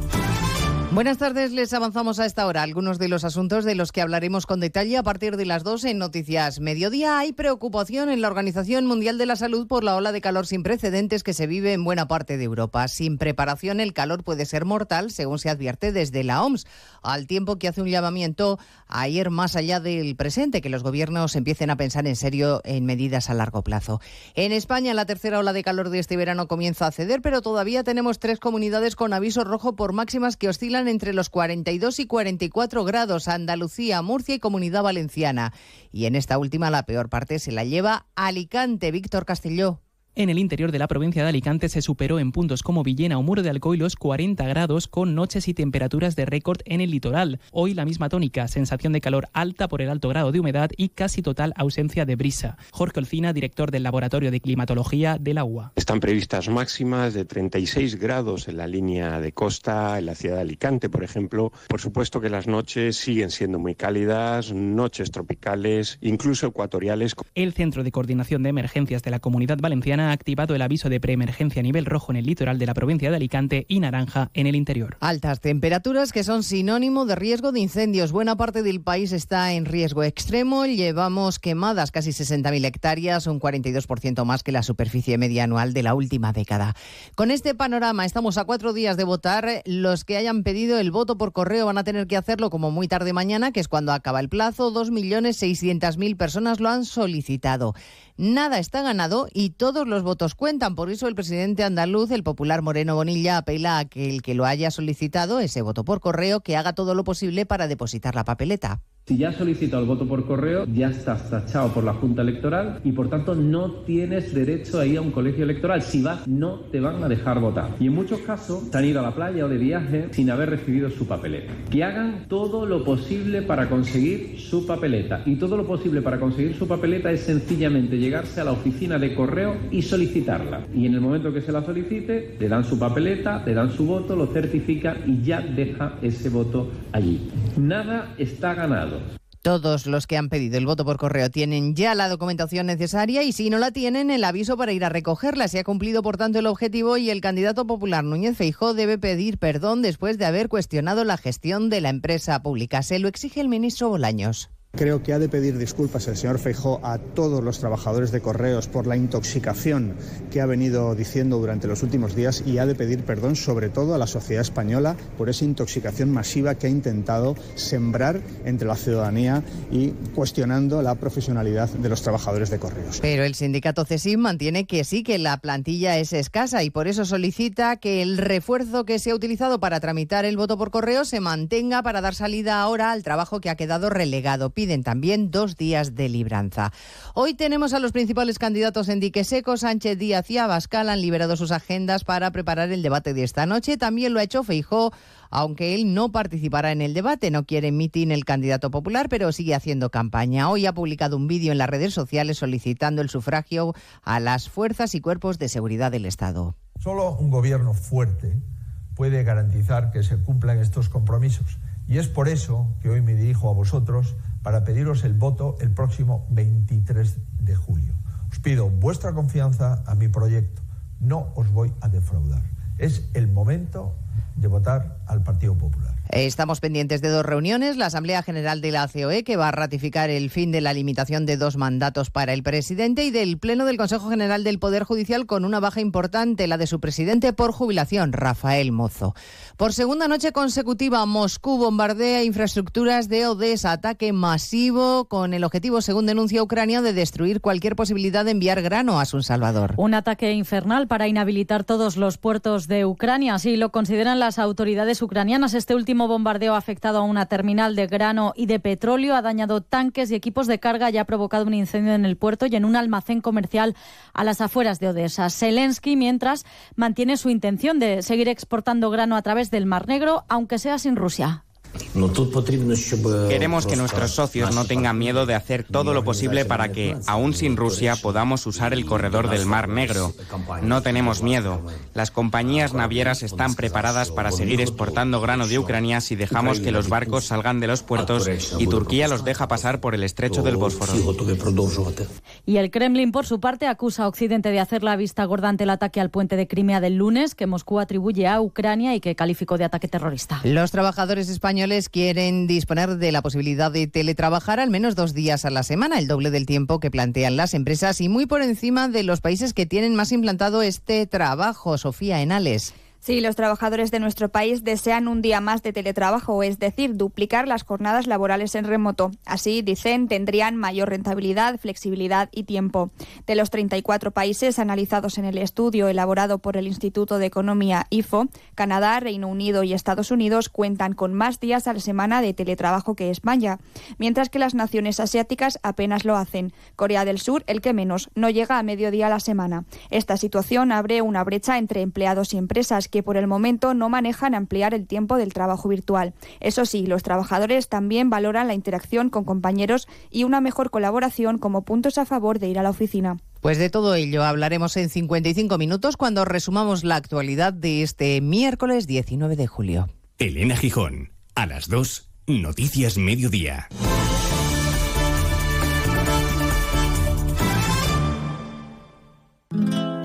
Buenas tardes, les avanzamos a esta hora algunos de los asuntos de los que hablaremos con detalle a partir de las 2 en Noticias Mediodía. Hay preocupación en la Organización Mundial de la Salud por la ola de calor sin precedentes que se vive en buena parte de Europa. Sin preparación, el calor puede ser mortal, según se advierte desde la OMS, al tiempo que hace un llamamiento a ir más allá del presente, que los gobiernos empiecen a pensar en serio en medidas a largo plazo. En España, la tercera ola de calor de este verano comienza a ceder, pero todavía tenemos tres comunidades con aviso rojo por máximas que oscilan entre los 42 y 44 grados Andalucía, Murcia y Comunidad Valenciana. Y en esta última la peor parte se la lleva Alicante, Víctor Castelló.
En el interior de la provincia de Alicante se superó en puntos como Villena o Muro de Alcoy los 40 grados con noches y temperaturas de récord en el litoral. Hoy la misma tónica, sensación de calor alta por el alto grado de humedad y casi total ausencia de brisa. Jorge Olcina, director del Laboratorio de Climatología del Agua.
Están previstas máximas de 36 grados en la línea de costa, en la ciudad de Alicante, por ejemplo. Por supuesto que las noches siguen siendo muy cálidas, noches tropicales, incluso ecuatoriales.
El Centro de Coordinación de Emergencias de la Comunidad Valenciana ha activado el aviso de preemergencia a nivel rojo en el litoral de la provincia de Alicante y naranja en el interior.
Altas temperaturas que son sinónimo de riesgo de incendios. Buena parte del país está en riesgo extremo. Llevamos quemadas casi 60.000 hectáreas, un 42% más que la superficie media anual de la última década. Con este panorama, estamos a cuatro días de votar. Los que hayan pedido el voto por correo van a tener que hacerlo como muy tarde mañana, que es cuando acaba el plazo. 2.600.000 personas lo han solicitado. Nada está ganado y todos los votos cuentan. Por eso el presidente andaluz, el popular Moreno Bonilla, apela a que el que lo haya solicitado, ese voto por correo, que haga todo lo posible para depositar la papeleta.
Si ya has solicitado el voto por correo, ya estás tachado por la Junta Electoral y por tanto no tienes derecho a ir a un colegio electoral. Si vas, no te van a dejar votar. Y en muchos casos han ido a la playa o de viaje sin haber recibido su papeleta. Que hagan todo lo posible para conseguir su papeleta. Y todo lo posible para conseguir su papeleta es sencillamente llegarse a la oficina de correo y solicitarla. Y en el momento que se la solicite, le dan su papeleta, le dan su voto, lo certifica y ya deja ese voto allí. Nada está ganado.
Todos los que han pedido el voto por correo tienen ya la documentación necesaria y si no la tienen, el aviso para ir a recogerla. Se ha cumplido, por tanto, el objetivo y el candidato popular Núñez Feijó debe pedir perdón después de haber cuestionado la gestión de la empresa pública. Se lo exige el ministro Bolaños.
Creo que ha de pedir disculpas el señor Feijó a todos los trabajadores de correos por la intoxicación que ha venido diciendo durante los últimos días y ha de pedir perdón sobre todo a la sociedad española por esa intoxicación masiva que ha intentado sembrar entre la ciudadanía y cuestionando la profesionalidad de los trabajadores de correos.
Pero el sindicato CESIM mantiene que sí, que la plantilla es escasa y por eso solicita que el refuerzo que se ha utilizado para tramitar el voto por correo se mantenga para dar salida ahora al trabajo que ha quedado relegado piden también dos días de libranza. Hoy tenemos a los principales candidatos en dique seco. Sánchez Díaz y Abascal han liberado sus agendas para preparar el debate de esta noche. También lo ha hecho Feijó, aunque él no participará en el debate. No quiere mitin el candidato popular, pero sigue haciendo campaña. Hoy ha publicado un vídeo en las redes sociales solicitando el sufragio a las fuerzas y cuerpos de seguridad del Estado.
Solo un gobierno fuerte puede garantizar que se cumplan estos compromisos. Y es por eso que hoy me dirijo a vosotros para pediros el voto el próximo 23 de julio. Os pido vuestra confianza a mi proyecto. No os voy a defraudar. Es el momento de votar al Partido Popular.
Estamos pendientes de dos reuniones. La Asamblea General de la COE, que va a ratificar el fin de la limitación de dos mandatos para el presidente, y del Pleno del Consejo General del Poder Judicial, con una baja importante, la de su presidente por jubilación, Rafael Mozo. Por segunda noche consecutiva, Moscú bombardea infraestructuras de Odessa, ataque masivo con el objetivo, según denuncia Ucrania, de destruir cualquier posibilidad de enviar grano a Sun Salvador.
Un ataque infernal para inhabilitar todos los puertos de Ucrania, así lo consideran las autoridades ucranianas. Este último bombardeo ha afectado a una terminal de grano y de petróleo, ha dañado tanques y equipos de carga y ha provocado un incendio en el puerto y en un almacén comercial a las afueras de Odessa. Zelensky, mientras, mantiene su intención de seguir exportando grano a través del Mar Negro, aunque sea sin Rusia.
Queremos que nuestros socios no tengan miedo de hacer todo lo posible para que, aún sin Rusia, podamos usar el corredor del Mar Negro. No tenemos miedo. Las compañías navieras están preparadas para seguir exportando grano de Ucrania si dejamos que los barcos salgan de los puertos y Turquía los deja pasar por el estrecho del Bósforo.
Y el Kremlin, por su parte, acusa a Occidente de hacer la vista gorda ante el ataque al puente de Crimea del lunes, que Moscú atribuye a Ucrania y que calificó de ataque terrorista.
Los trabajadores españoles quieren disponer de la posibilidad de teletrabajar al menos dos días a la semana, el doble del tiempo que plantean las empresas y muy por encima de los países que tienen más implantado este trabajo. Sofía Enales.
Sí, los trabajadores de nuestro país desean un día más de teletrabajo, es decir, duplicar las jornadas laborales en remoto. Así, dicen, tendrían mayor rentabilidad, flexibilidad y tiempo. De los 34 países analizados en el estudio elaborado por el Instituto de Economía IFO, Canadá, Reino Unido y Estados Unidos cuentan con más días a la semana de teletrabajo que España, mientras que las naciones asiáticas apenas lo hacen. Corea del Sur, el que menos, no llega a mediodía a la semana. Esta situación abre una brecha entre empleados y empresas que por el momento no manejan ampliar el tiempo del trabajo virtual. Eso sí, los trabajadores también valoran la interacción con compañeros y una mejor colaboración como puntos a favor de ir a la oficina.
Pues de todo ello hablaremos en 55 minutos cuando resumamos la actualidad de este miércoles 19 de julio.
Elena Gijón, a las 2, Noticias Mediodía.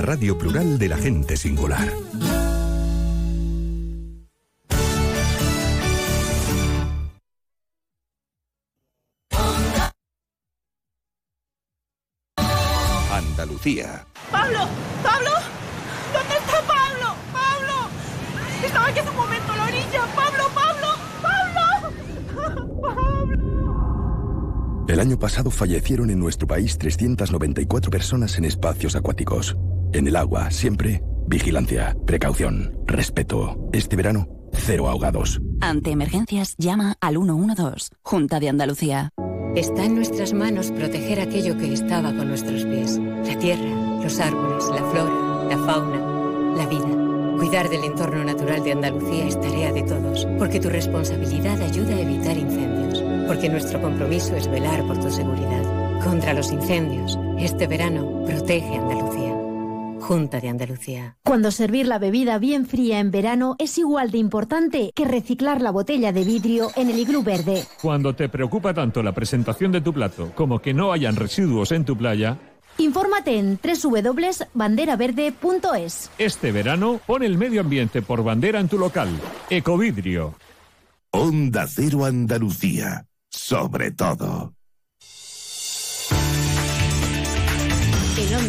Radio plural de la gente singular.
Andalucía.
¡Pablo! ¡Pablo! ¿Dónde está Pablo? ¡Pablo! Estaba aquí hace un momento a la orilla. ¡Pablo! ¡Pablo! ¡Pablo! ¡Pablo!
El año pasado fallecieron en nuestro país 394 personas en espacios acuáticos. En el agua, siempre, vigilancia, precaución, respeto. Este verano, cero ahogados.
Ante emergencias, llama al 112, Junta de Andalucía.
Está en nuestras manos proteger aquello que estaba con nuestros pies. La tierra, los árboles, la flora, la fauna, la vida. Cuidar del entorno natural de Andalucía es tarea de todos, porque tu responsabilidad ayuda a evitar incendios, porque nuestro compromiso es velar por tu seguridad. Contra los incendios, este verano, protege Andalucía. Junta de Andalucía.
Cuando servir la bebida bien fría en verano es igual de importante que reciclar la botella de vidrio en el iglú verde.
Cuando te preocupa tanto la presentación de tu plato como que no hayan residuos en tu playa,
Infórmate en www.banderaverde.es.
este verano pon el medio ambiente por bandera en tu local. Ecovidrio.
Onda Cero Andalucía. Sobre todo.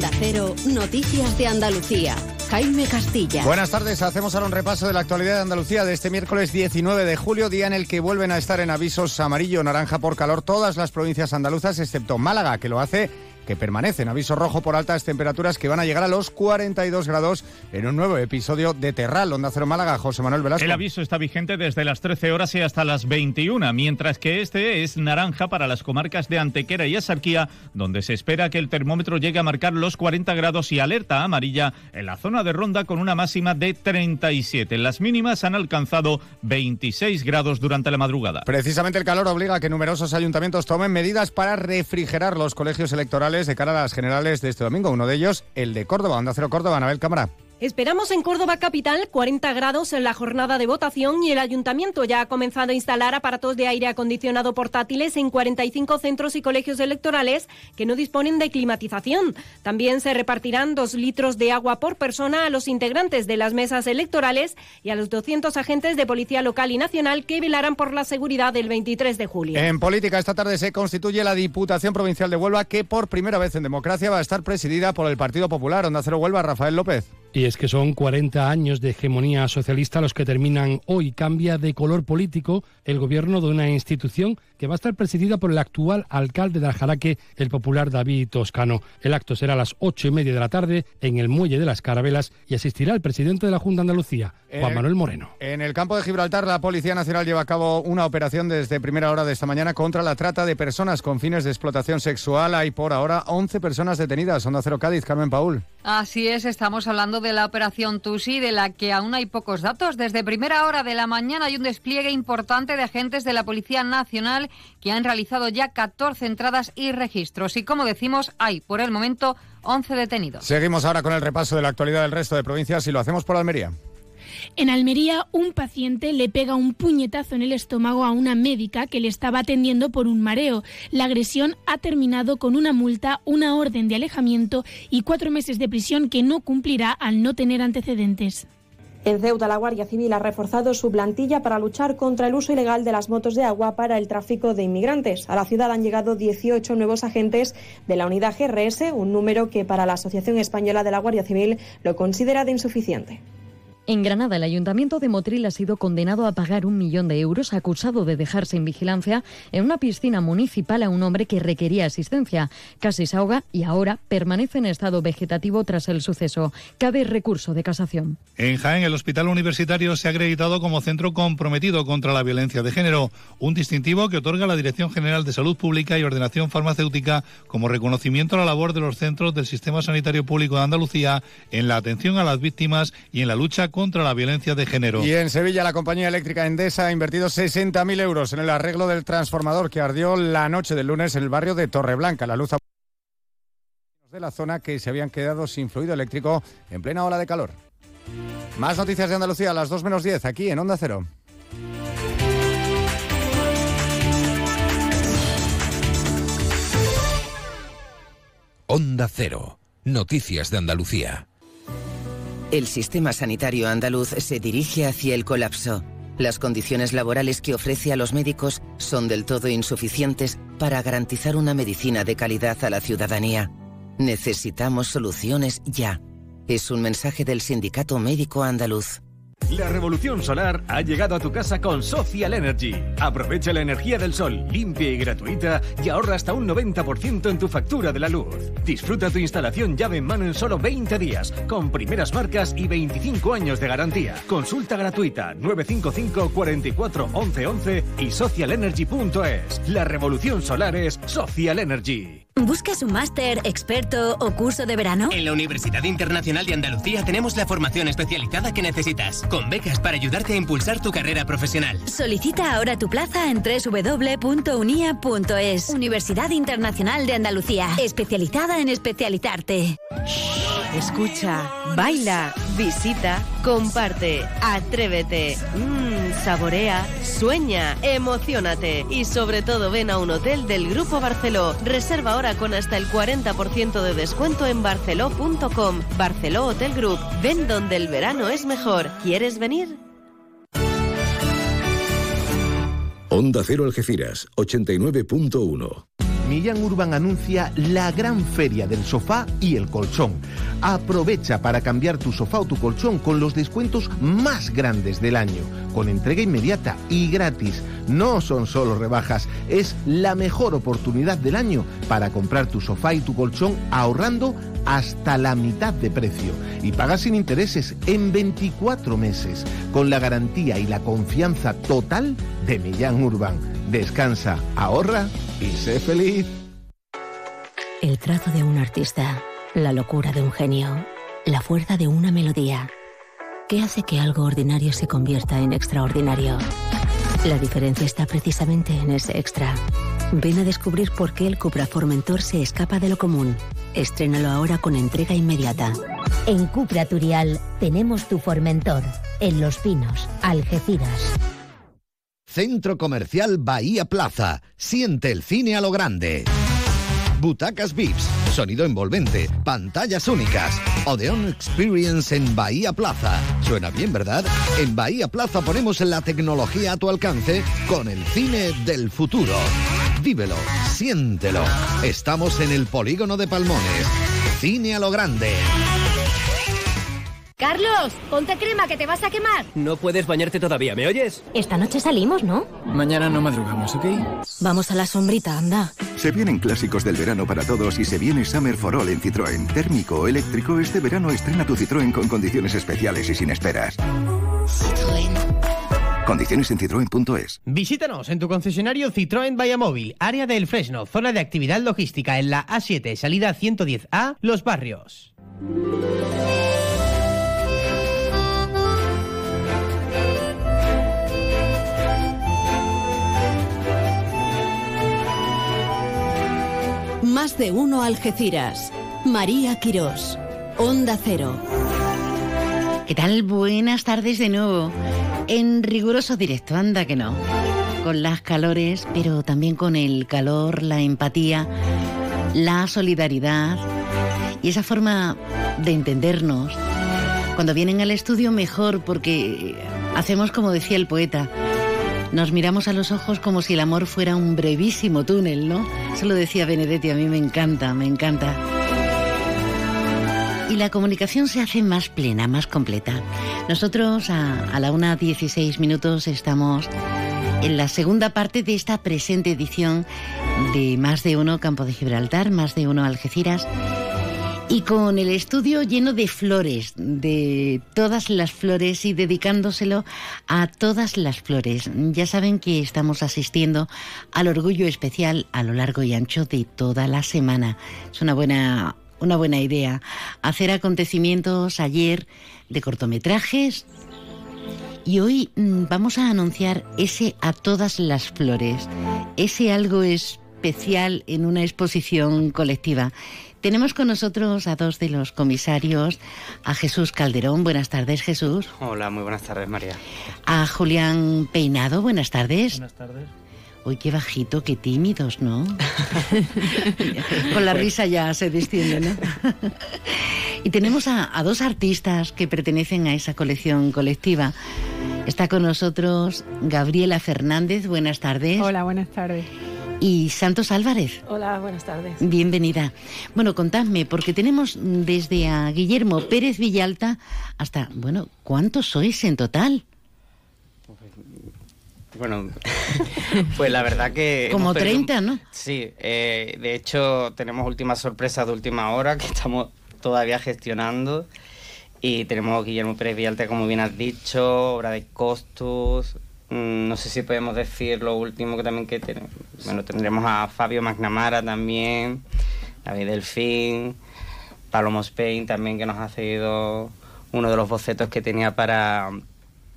Cero, Noticias de Andalucía. Jaime Castilla.
Buenas tardes, hacemos ahora un repaso de la actualidad de Andalucía de este miércoles 19 de julio, día en el que vuelven a estar en avisos amarillo naranja por calor todas las provincias andaluzas, excepto Málaga, que lo hace que permanece en aviso rojo por altas temperaturas que van a llegar a los 42 grados en un nuevo episodio de Terral, Onda Cero Málaga, José Manuel Velasco.
El aviso está vigente desde las 13 horas y hasta las 21, mientras que este es naranja para las comarcas de Antequera y Asarquía, donde se espera que el termómetro llegue a marcar los 40 grados y alerta amarilla en la zona de Ronda con una máxima de 37. Las mínimas han alcanzado 26 grados durante la madrugada.
Precisamente el calor obliga a que numerosos ayuntamientos tomen medidas para refrigerar los colegios electorales de cara a las generales de este domingo. Uno de ellos, el de Córdoba, Onda Cero Córdoba, Anabel Cámara.
Esperamos en Córdoba Capital 40 grados en la jornada de votación y el ayuntamiento ya ha comenzado a instalar aparatos de aire acondicionado portátiles en 45 centros y colegios electorales que no disponen de climatización. También se repartirán dos litros de agua por persona a los integrantes de las mesas electorales y a los 200 agentes de policía local y nacional que velarán por la seguridad del 23 de julio.
En política, esta tarde se constituye la Diputación Provincial de Huelva, que por primera vez en democracia va a estar presidida por el Partido Popular. Onda Cero Huelva, Rafael López.
Y es que son 40 años de hegemonía socialista los que terminan hoy. Cambia de color político el gobierno de una institución que va a estar presidida por el actual alcalde de Aljaraque, el popular David Toscano. El acto será a las ocho y media de la tarde en el Muelle de las Carabelas y asistirá el presidente de la Junta de Andalucía, Juan Manuel Moreno.
En el campo de Gibraltar, la Policía Nacional lleva a cabo una operación desde primera hora de esta mañana contra la trata de personas con fines de explotación sexual. Hay por ahora 11 personas detenidas. Onda Cero Cádiz, Carmen Paul.
Así es, estamos hablando de la operación Tusi, de la que aún hay pocos datos. Desde primera hora de la mañana hay un despliegue importante de agentes de la Policía Nacional que han realizado ya 14 entradas y registros. Y como decimos, hay por el momento 11 detenidos.
Seguimos ahora con el repaso de la actualidad del resto de provincias y lo hacemos por Almería.
En Almería, un paciente le pega un puñetazo en el estómago a una médica que le estaba atendiendo por un mareo. La agresión ha terminado con una multa, una orden de alejamiento y cuatro meses de prisión que no cumplirá al no tener antecedentes.
En Ceuta, la Guardia Civil ha reforzado su plantilla para luchar contra el uso ilegal de las motos de agua para el tráfico de inmigrantes. A la ciudad han llegado 18 nuevos agentes de la unidad GRS, un número que para la Asociación Española de la Guardia Civil lo considera de insuficiente.
En Granada, el ayuntamiento de Motril ha sido condenado a pagar un millón de euros acusado de dejarse en vigilancia en una piscina municipal a un hombre que requería asistencia. Casi se ahoga y ahora permanece en estado vegetativo tras el suceso. Cabe recurso de casación.
En Jaén, el hospital universitario se ha acreditado como centro comprometido contra la violencia de género, un distintivo que otorga la Dirección General de Salud Pública y Ordenación Farmacéutica como reconocimiento a la labor de los centros del Sistema Sanitario Público de Andalucía en la atención a las víctimas y en la lucha contra la violencia de género.
Y en Sevilla, la compañía eléctrica Endesa ha invertido 60.000 euros en el arreglo del transformador que ardió la noche del lunes en el barrio de Torreblanca. La luz de la zona que se habían quedado sin fluido eléctrico en plena ola de calor. Más noticias de Andalucía a las 2 menos 10 aquí en Onda Cero.
Onda Cero. Noticias de Andalucía.
El sistema sanitario andaluz se dirige hacia el colapso. Las condiciones laborales que ofrece a los médicos son del todo insuficientes para garantizar una medicina de calidad a la ciudadanía. Necesitamos soluciones ya. Es un mensaje del Sindicato Médico Andaluz.
La revolución solar ha llegado a tu casa con Social Energy. Aprovecha la energía del sol, limpia y gratuita, y ahorra hasta un 90% en tu factura de la luz. Disfruta tu instalación llave en mano en solo 20 días, con primeras marcas y 25 años de garantía. Consulta gratuita 955 44 11 11 y socialenergy.es. La revolución solar es Social Energy.
¿Buscas un máster, experto o curso de verano?
En la Universidad Internacional de Andalucía tenemos la formación especializada que necesitas, con becas para ayudarte a impulsar tu carrera profesional.
Solicita ahora tu plaza en www.unia.es. Universidad Internacional de Andalucía, especializada en especializarte.
Escucha, baila, visita, comparte, atrévete, saborea, sueña, emocionate y sobre todo ven a un hotel del Grupo Barceló. Reserva ahora con hasta el 40% de descuento en barceló.com. Barceló Hotel Group. Ven donde el verano es mejor. ¿Quieres venir?
Onda Cero Algeciras, 89.1.
Millán Urban anuncia la gran feria del sofá y el colchón. Aprovecha para cambiar tu sofá o tu colchón con los descuentos más grandes del año, con entrega inmediata y gratis. No son solo rebajas, es la mejor oportunidad del año para comprar tu sofá y tu colchón ahorrando hasta la mitad de precio y pagas sin intereses en 24 meses, con la garantía y la confianza total de Millán Urban. Descansa, ahorra y sé feliz.
El trazo de un artista, la locura de un genio, la fuerza de una melodía. ¿Qué hace que algo ordinario se convierta en extraordinario? La diferencia está precisamente en ese extra. Ven a descubrir por qué el Cupra Formentor se escapa de lo común. Estrénalo ahora con entrega inmediata.
En Cupra Turial tenemos tu Formentor, en Los Pinos, Algeciras.
Centro Comercial Bahía Plaza. Siente el cine a lo grande. Butacas VIPs, sonido envolvente, pantallas únicas. Odeon Experience en Bahía Plaza. Suena bien, ¿verdad? En Bahía Plaza ponemos la tecnología a tu alcance con el cine del futuro. Vívelo, siéntelo. Estamos en el polígono de Palmones. Cine a lo grande.
Carlos, ponte crema que te vas a quemar.
No puedes bañarte todavía, ¿me oyes?
Esta noche salimos, ¿no?
Mañana no madrugamos, ¿ok?
Vamos a la sombrita, anda.
Se vienen clásicos del verano para todos y se viene Summer for All en Citroën. Térmico o eléctrico, este verano estrena tu Citroën con condiciones especiales y sin esperas. Citroën. Condiciones en citroen.es.
Visítanos en tu concesionario Citroën Móvil, área del Fresno, zona de actividad logística en la A7, salida 110A, Los Barrios.
Más de uno Algeciras. María Quirós. Onda Cero.
¿Qué tal? Buenas tardes de nuevo. En riguroso directo, anda que no. Con las calores, pero también con el calor, la empatía, la solidaridad y esa forma de entendernos. Cuando vienen al estudio mejor porque hacemos como decía el poeta, nos miramos a los ojos como si el amor fuera un brevísimo túnel, ¿no? Eso lo decía Benedetti, a mí me encanta, me encanta. Y la comunicación se hace más plena, más completa. Nosotros a, la una 16 minutos estamos en la segunda parte de esta presente edición de Más de Uno Campo de Gibraltar, Más de Uno Algeciras y con el estudio lleno de flores, de todas las flores y dedicándoselo a todas las flores. Ya saben que estamos asistiendo al orgullo especial a lo largo y ancho de toda la semana. Es una buena, una buena idea hacer acontecimientos ayer de cortometrajes. Y hoy mm, vamos a anunciar ese a todas las flores, ese algo especial en una exposición colectiva. Tenemos con nosotros a dos de los comisarios, a Jesús Calderón. Buenas tardes, Jesús.
Hola, muy buenas tardes, María.
A Julián Peinado. Buenas tardes.
Buenas tardes.
Uy, qué bajito, qué tímidos, ¿no? Con la risa ya se distiende, ¿no? y tenemos a, a, dos artistas que pertenecen a esa colección colectiva. Está con nosotros Gabriela Fernández. Buenas tardes.
Hola, buenas tardes
y Santos Álvarez.
Hola, buenas tardes.
Bienvenida. Bueno, contadme, porque tenemos desde a Guillermo Pérez Villalta hasta, bueno, ¿cuántos sois en total?
Bueno, pues la verdad que...
Como 30, ¿no?
Sí, eh, de hecho tenemos últimas sorpresas de última hora que estamos todavía gestionando y tenemos Guillermo Pérez Villalta, como bien has dicho, obra de Costus, Mm, no sé si podemos decir lo último que también que tenemos. Bueno, tendremos a Fabio McNamara también, David Delfín, Palomo Spain también que nos ha cedido uno de los bocetos que tenía para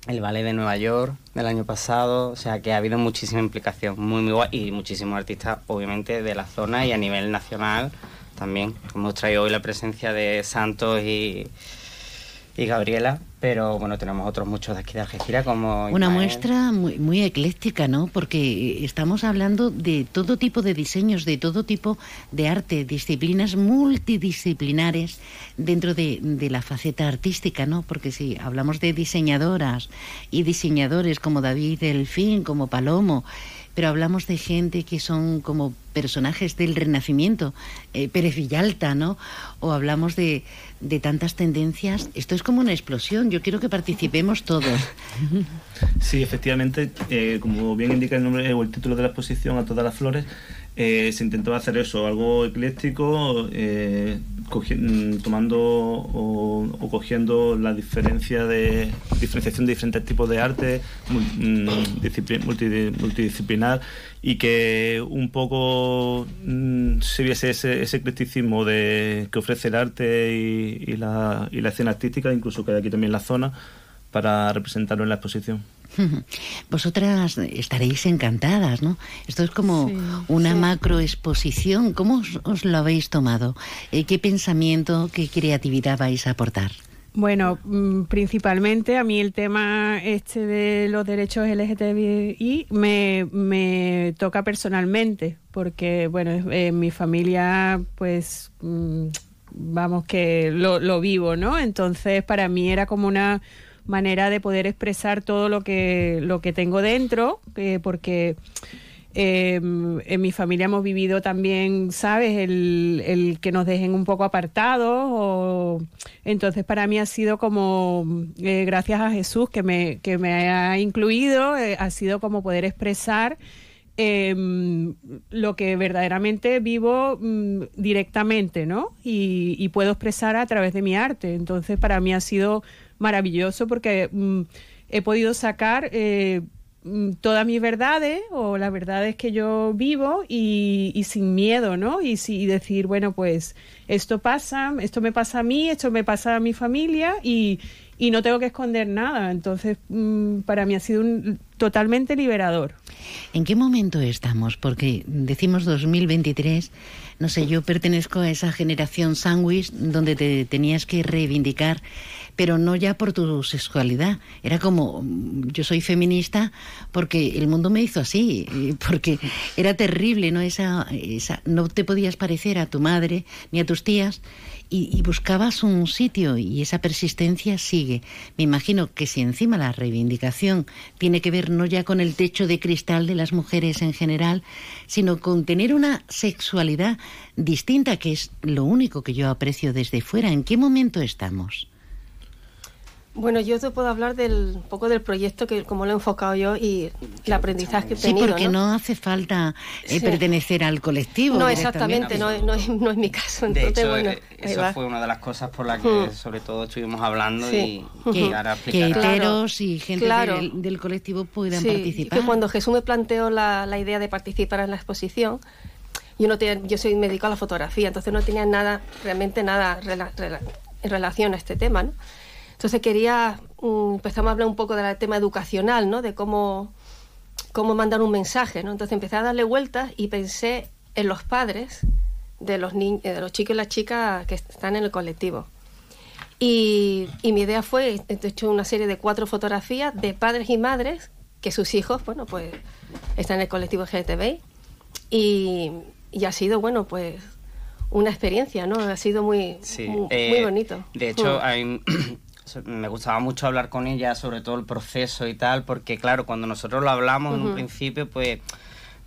el ballet de Nueva York del año pasado, o sea que ha habido muchísima implicación, muy muy guay, y muchísimos artistas obviamente de la zona y a nivel nacional también. Hemos traído hoy la presencia de Santos y, y Gabriela, pero bueno, tenemos otros muchos de aquí de Algeciras como...
Una muestra muy, muy ecléctica, ¿no? Porque estamos hablando de todo tipo de diseños, de todo tipo de arte, disciplinas multidisciplinares dentro de, de la faceta artística, ¿no? Porque si hablamos de diseñadoras y diseñadores como David Delfín, como Palomo, pero hablamos de gente que son como personajes del Renacimiento, eh, Pérez Villalta, ¿no? O hablamos de, de, tantas tendencias. Esto es como una explosión. Yo quiero que participemos todos.
Sí, efectivamente, eh, como bien indica el nombre o el título de la exposición, a todas las flores, eh, se intentó hacer eso, algo ecléctico, eh, mm, tomando o, cogiendo la diferencia de diferenciación de diferentes tipos de arte mm, multidisciplinar y que un poco mm, se viese ese, ese eclecticismo de, que ofrece el arte y, la, y la escena artística, incluso que hay aquí también en la zona, para representarlo en la exposición.
Vosotras estaréis encantadas, ¿no? Esto es como una macro exposición. ¿Cómo os, lo habéis tomado? Eh, ¿Qué pensamiento, qué creatividad vais a aportar?
Bueno, mm, principalmente a mí el tema este de los derechos LGTBI me, me toca personalmente, porque, bueno, en mi familia, pues, mm, vamos que lo, lo vivo, ¿no? Entonces, para mí era como una manera de poder expresar todo lo que, lo que tengo dentro, eh, porque Em, en mi familia hemos vivido también, ¿sabes? El, el, que nos dejen un poco apartados. O... Entonces, para mí ha sido como, eh, gracias a Jesús que me, que me ha incluido, eh, ha sido como poder expresar em, lo que verdaderamente vivo mm, directamente, ¿no? Y, y, puedo expresar a través de mi arte. Entonces, para mí ha sido maravilloso porque mm, he podido sacar eh, Mm, todas mis verdades o las verdades que yo vivo y, sin miedo, ¿no? Y, y, decir, bueno, pues esto pasa, esto me pasa a mí, esto me pasa a mi familia y, y no tengo que esconder nada. Entonces, mm, para mí ha sido un, totalmente liberador.
¿En qué momento estamos? Porque decimos 2023, no sé, yo pertenezco a esa generación sándwich donde te tenías que reivindicar pero no ya por tu sexualidad. Era como, yo soy feminista porque el mundo me hizo así, porque era terrible, ¿no? Esa, esa, no te podías parecer a tu madre ni a tus tías. Y, buscabas un sitio y esa persistencia sigue. Me imagino que si encima la reivindicación tiene que ver no ya con el techo de cristal de las mujeres en general, sino con tener una sexualidad distinta, que es lo único que yo aprecio desde fuera. ¿En qué momento estamos?
Bueno, yo te puedo hablar del un poco del proyecto que como lo he enfocado yo y el aprendizaje que he tenido.
Sí, porque no, hace falta eh, pertenecer al colectivo.
No, exactamente, no, no, es, no, es, mi caso.
de hecho, eh, eso fue una de las cosas por las que hmm. sobre todo estuvimos hablando y,
que, que heteros y gente del, colectivo puedan participar.
Que cuando Jesús me planteó la, la idea de participar en la exposición, yo no tenía, yo soy médico a la fotografía, entonces no tenía nada, realmente nada en relación a este tema, ¿no? Entonces quería, mm, empezamos a hablar un poco del tema educacional, ¿no? De cómo, cómo mandar un mensaje, ¿no? Entonces empecé a darle vueltas y pensé en los padres de los, niños, de los chicos y las chicas que están en el colectivo. Y, mi idea fue, he hecho una serie de cuatro fotografías de padres y madres que sus hijos, bueno, pues están en el colectivo LGTBI. Y, y ha sido, bueno, pues una experiencia, ¿no? Ha sido muy, muy,
eh,
bonito.
De hecho, mm. hay, me gustaba mucho hablar con ella sobre todo el proceso y tal, porque claro, cuando nosotros lo hablamos en un principio, pues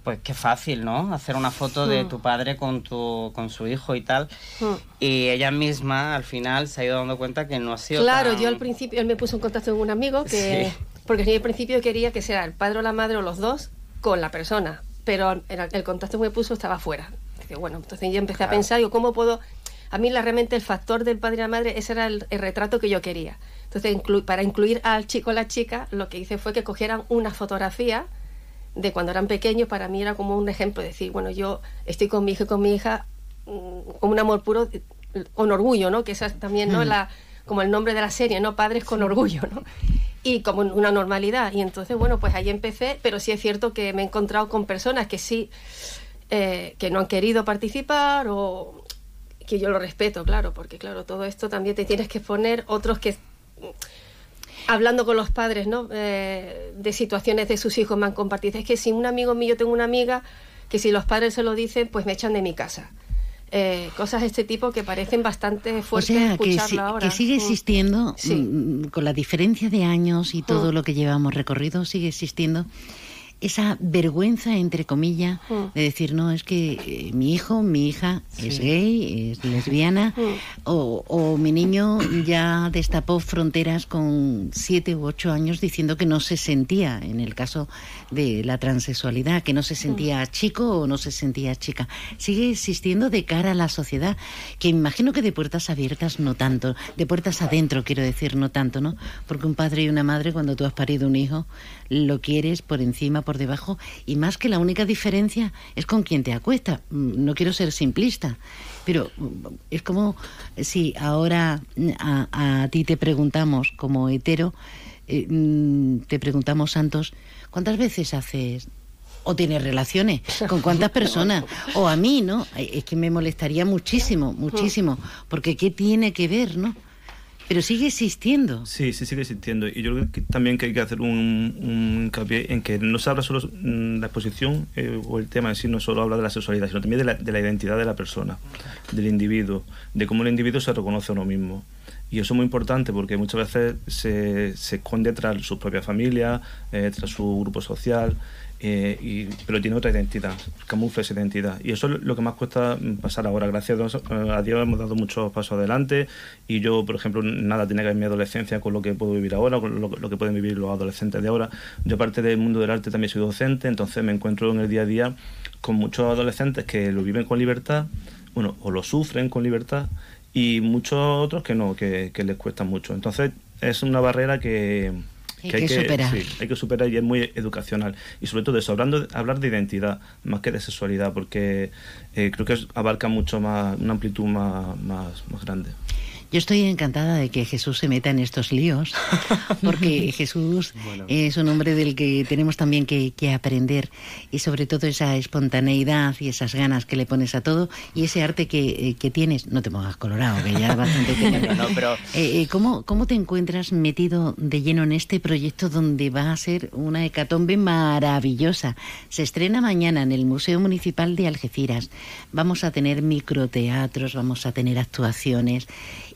pues qué fácil, ¿no? Hacer una foto de tu padre con tu con su hijo y tal. Y ella misma al final se ha ido dando cuenta que no ha sido
Claro, yo al principio él me puso en contacto con un amigo que porque yo al principio quería que sea el padre o la madre o los dos con la persona, pero el, contacto que me puso estaba fuera. bueno, entonces yo empecé a pensar, yo cómo puedo a mí la, realmente el factor del padre y la madre, ese era el, retrato que yo quería. Entonces, para incluir al chico o la chica, lo que hice fue que cogieran una fotografía de cuando eran pequeños, para mí era como un ejemplo, decir, bueno, yo estoy con mi hijo y con mi hija mm, con un amor puro, con orgullo, ¿no? Que esa también, ¿no? La, como el nombre de la serie, ¿no? Padres con orgullo, ¿no? Y como una normalidad. Y entonces, bueno, pues ahí empecé, pero sí es cierto que me he encontrado con personas que sí, eh, que no han querido participar o, que yo lo respeto, claro, porque claro, todo esto también te tienes que poner otros que hablando con los padres, ¿no? Eh, de situaciones de sus hijos me han compartido. Es que si un amigo mío, tengo una amiga que si los padres se lo dicen, pues me echan de mi casa. Eh, cosas de este tipo que parecen bastante fuertes
o sea, que, que sigue mm. existiendo, mm, con la diferencia de años y todo mm. lo que llevamos recorrido, sigue existiendo esa vergüenza, entre comillas, mm. de decir, no, es que eh, mi hijo, mi hija es gay, es lesbiana, mm. o, mi niño ya destapó fronteras con siete u ocho años diciendo que no se sentía, en el caso de la transexualidad, que no se sentía mm. chico o no se sentía chica. Sigue existiendo de cara a la sociedad, que imagino que de puertas abiertas no tanto, de puertas adentro quiero decir no tanto, ¿no? Porque un padre y una madre, cuando tú has parido un hijo, lo quieres por encima, por debajo, y más que la única diferencia es con quien te acuesta. Mm, no quiero ser simplista, pero mm, es como si ahora a, ti te preguntamos como hetero, eh, mm, te preguntamos, Santos, ¿cuántas veces haces o tienes relaciones con cuántas personas o a mí, ¿no? Es que me molestaría muchísimo, muchísimo, porque qué tiene que ver, ¿no? Pero sigue existiendo.
Sí, sí sigue existiendo. Y yo creo que también que hay que hacer un, un hincapié en que no se habla solo mm, la exposición eh, o el tema en sí, no solo habla de la sexualidad, sino también de la, de la identidad de la persona, del individuo, de cómo el individuo se reconoce a uno mismo. Y eso es muy importante porque muchas veces se, se esconde tras su propia familia, eh, tras su grupo social.
Eh, y, pero tiene otra identidad, camufla esa identidad. Y eso es lo que más cuesta pasar ahora. Gracias a Dios hemos dado muchos pasos adelante y yo, por ejemplo, nada tiene que ver mi adolescencia con lo que puedo vivir ahora, con lo, que pueden vivir los adolescentes de ahora. Yo, aparte del mundo del arte, también soy docente, entonces me encuentro en el día a día con muchos adolescentes que lo viven con libertad, bueno, o lo sufren con libertad y muchos otros que no, que, que les cuesta mucho. Entonces, es una barrera que
que hay, que, superar. Sí,
hay que superar y es muy educacional. Y sobre todo eso, hablando hablar de identidad más que de sexualidad, porque eh, creo que abarca mucho más, una amplitud más, más, más grande.
Yo estoy encantada de que Jesús se meta en estos líos, porque Jesús es un hombre del que tenemos también que, aprender y sobre todo esa espontaneidad y esas ganas que le pones a todo y ese arte que, eh, tienes. No te pongas colorado, que ya bastante
no, pero...
Eh, eh, ¿cómo, ¿Cómo te encuentras metido de lleno en este proyecto donde va a ser una hecatombe maravillosa? Se estrena mañana en el Museo Municipal de Algeciras. Vamos a tener microteatros, vamos a tener actuaciones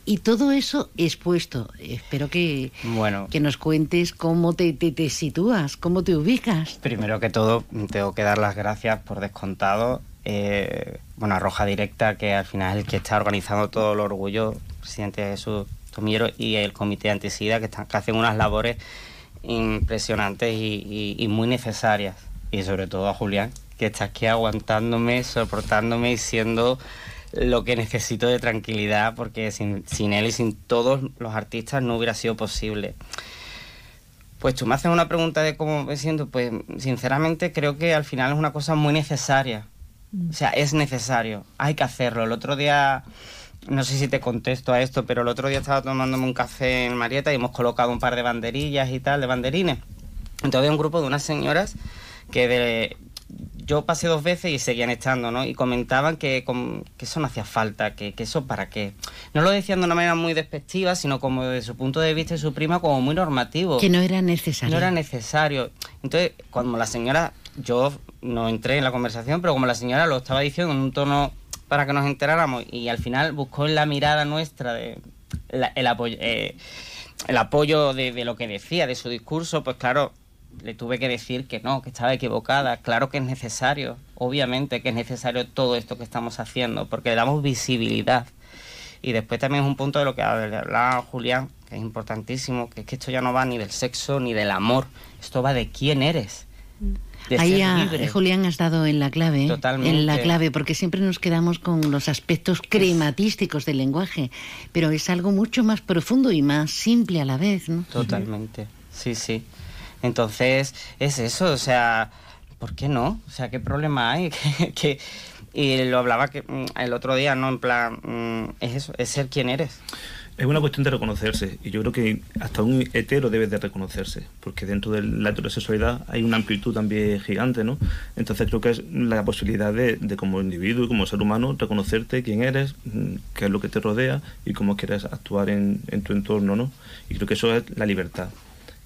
y todo eso expuesto. Espero que, bueno, que nos cuentes cómo te, te, sitúas, cómo te ubicas.
Primero que todo, tengo que dar las gracias por descontado. Eh, bueno, a Roja Directa, que al final es el que está organizando todo el orgullo, presidente Jesús Tomiro y el Comité Antisida, que, están, que hacen unas labores impresionantes y, y muy necesarias. Y sobre todo a Julián, que está aquí aguantándome, soportándome y siendo lo que necesito de tranquilidad, porque sin, sin él y sin todos los artistas no hubiera sido posible. Pues tú me haces una pregunta de cómo me siento, pues sinceramente creo que al final es una cosa muy necesaria. Mm. O sea, es necesario, hay que hacerlo. El otro día, no sé si te contesto a esto, pero el otro día estaba tomándome un café en Marieta y hemos colocado un par de banderillas y tal, de banderines. Entonces había un grupo de unas señoras que de, yo pasé dos veces y seguían estando, ¿no? Y comentaban que, que eso no hacía falta, que, que, eso para qué. No lo decían de una manera muy despectiva, sino como desde su punto de vista y su prima como muy normativo.
Que no era necesario.
No era necesario. Entonces, cuando la señora, yo no entré en la conversación, pero como la señora lo estaba diciendo en un tono para que nos enteráramos y al final buscó en la mirada nuestra de el apoyo, eh, el apoyo de, de lo que decía, de su discurso, pues claro, le tuve que decir que no, que estaba equivocada. Claro que es necesario, obviamente que es necesario todo esto que estamos haciendo, porque le damos visibilidad. Y después también es un punto de lo que hablaba Julián, que es importantísimo, que es que esto ya no va ni del sexo ni del amor, esto va de quién eres.
Ahí Julián has dado en la clave, Totalmente. en la clave, porque siempre nos quedamos con los aspectos crematísticos del lenguaje, pero es algo mucho más profundo y más simple a la vez, ¿no?
Totalmente, sí, sí. Entonces, es eso, o sea, ¿por qué no? O sea, ¿qué problema hay? que, y lo hablaba que mm, el otro día, ¿no? En plan, mm, es eso, es ser quien eres.
Es una cuestión de reconocerse y yo creo que hasta un hetero debe de reconocerse, porque dentro de la heterosexualidad hay una amplitud también gigante, ¿no? Entonces creo que es la posibilidad de, de como individuo y como ser humano reconocerte quién eres, mm, qué es lo que te rodea y cómo quieres actuar en, en tu entorno, ¿no? Y creo que eso es la libertad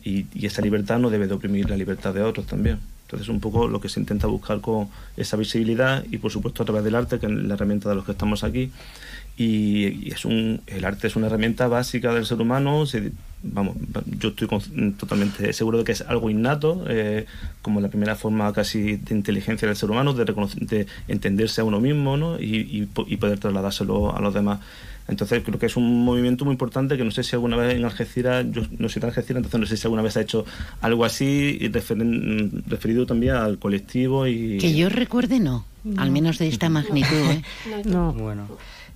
y, esa libertad no debe de oprimir la libertad de otros también. Entonces, un poco lo que se intenta buscar con esa visibilidad y, por supuesto, a través del arte, que es la herramienta de los que estamos aquí. Y, es un, el arte es una herramienta básica del ser humano. vamos, yo estoy totalmente seguro de que es algo innato, eh, como la primera forma casi de inteligencia del ser humano, de, de entenderse a uno mismo ¿no? y, y poder trasladárselo a los demás. Entonces creo que es un movimiento muy importante que no sé si alguna vez en Algeciras, yo no soy de Algeciras, entonces no sé si alguna vez ha hecho algo así y referido también al colectivo y...
Que yo recuerde no, al menos de esta magnitud. ¿eh?
no. Bueno,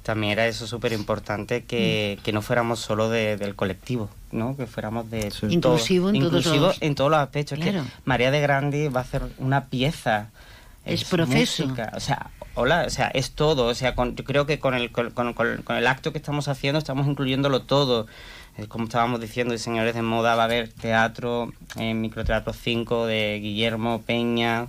también era eso súper importante que, que, no fuéramos solo del colectivo, ¿no? que fuéramos de...
Inclusivo, en,
inclusivo
todos
en todos los aspectos. Que María de Grandi va a hacer una pieza
es, profeso.
o sea, hola, o sea, es todo. O sea, yo creo que con el, con, con, el acto que estamos haciendo estamos incluyéndolo todo. como estábamos diciendo, diseñadores de moda, va a haber teatro, en Microteatro 5 de Guillermo Peña,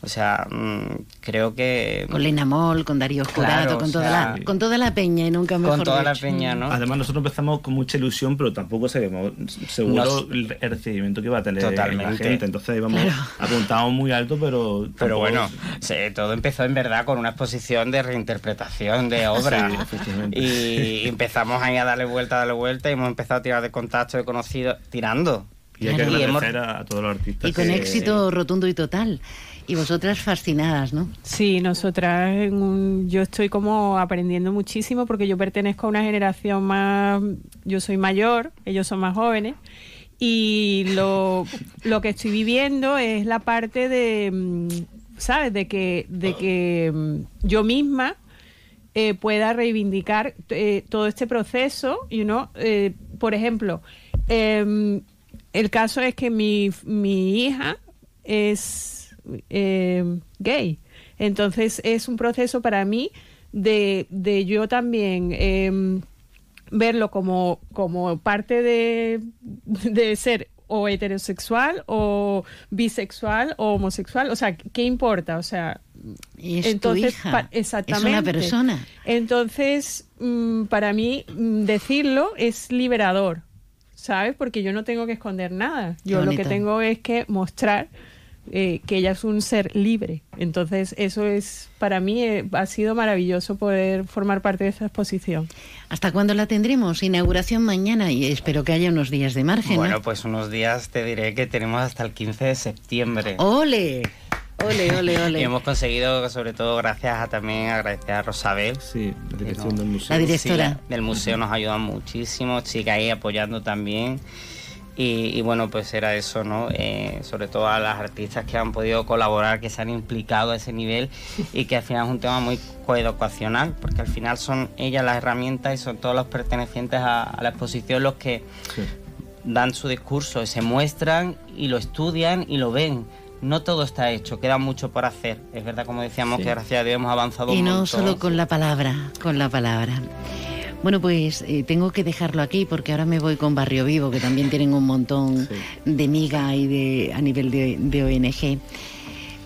o sea, mm, creo que...
Con Lina Moll, con Darío Jurado, con, toda la, con toda la peña y nunca mejor
Con toda la peña, ¿no?
Además, nosotros empezamos con mucha ilusión, pero tampoco sabemos seguro el recibimiento que iba a tener la gente. Entonces íbamos apuntado muy alto, pero...
Pero bueno, todo empezó en verdad con una exposición de reinterpretación de obra. y empezamos ahí a darle vuelta, a darle vuelta y hemos empezado a tirar de contacto de conocidos, tirando
Y hay que
Claro.
agradecer a, a todos los artistas.
Y con
que-
éxito rotundo y total. Y vosotras fascinadas, ¿no?
Sí, nosotras, yo estoy como aprendiendo muchísimo porque yo pertenezco a una generación más, yo soy mayor, ellos son más jóvenes y lo, lo que estoy viviendo es la parte de, mm, ¿sabes? De que, de que mm, yo misma eh, pueda reivindicar eh, todo este proceso, you know, eh, por ejemplo, em, el caso es que mi, mi hija es eh, gay. Entonces es un proceso para mí de, de yo también em, verlo como, como parte de, de ser o heterosexual o bisexual o homosexual. O sea, ¿qué importa? O sea,
Es tu hija,
pa-
es una
exactamente.
persona.
Entonces, mm, para mí, mm, decirlo es liberador, ¿sabes? Porque yo no tengo que esconder nada. Yo lo que tengo es que mostrar eh, que ella es un ser libre. Entonces, eso es, para mí, eh, ha sido maravilloso poder formar parte de esta exposición.
¿Hasta cuándo la tendremos? Inauguración mañana y espero que haya unos días de margen. ¿no?
Bueno, pues unos días te diré que tenemos hasta el 15 de septiembre.
¡Ole! Ole, ole, ole.
Y hemos conseguido, sobre todo gracias a también agradecer a Rosabel.
Sí, la dirección del museo.
La directora.
Sí, la- del museo nos ayuda muchísimo, chica ahí apoyando también. Y, y bueno, pues era eso, ¿no? Eh, sobre todo a las artistas que han podido colaborar, que se han implicado a ese nivel y que al final es un tema muy coeducacional, porque al final son ellas las herramientas y son todos los pertenecientes a, a la exposición los que dan su discurso, se muestran y lo estudian y lo ven. No todo está hecho, queda mucho por hacer. Es verdad, como decíamos,
Sí.
que gracias a Dios hemos avanzado
Y
un
no
montón.
solo con la palabra, con la palabra. Bueno, pues eh, tengo que dejarlo aquí porque ahora me voy con Barrio Vivo, que también tienen un montón de miga y de, a nivel de, de ONG.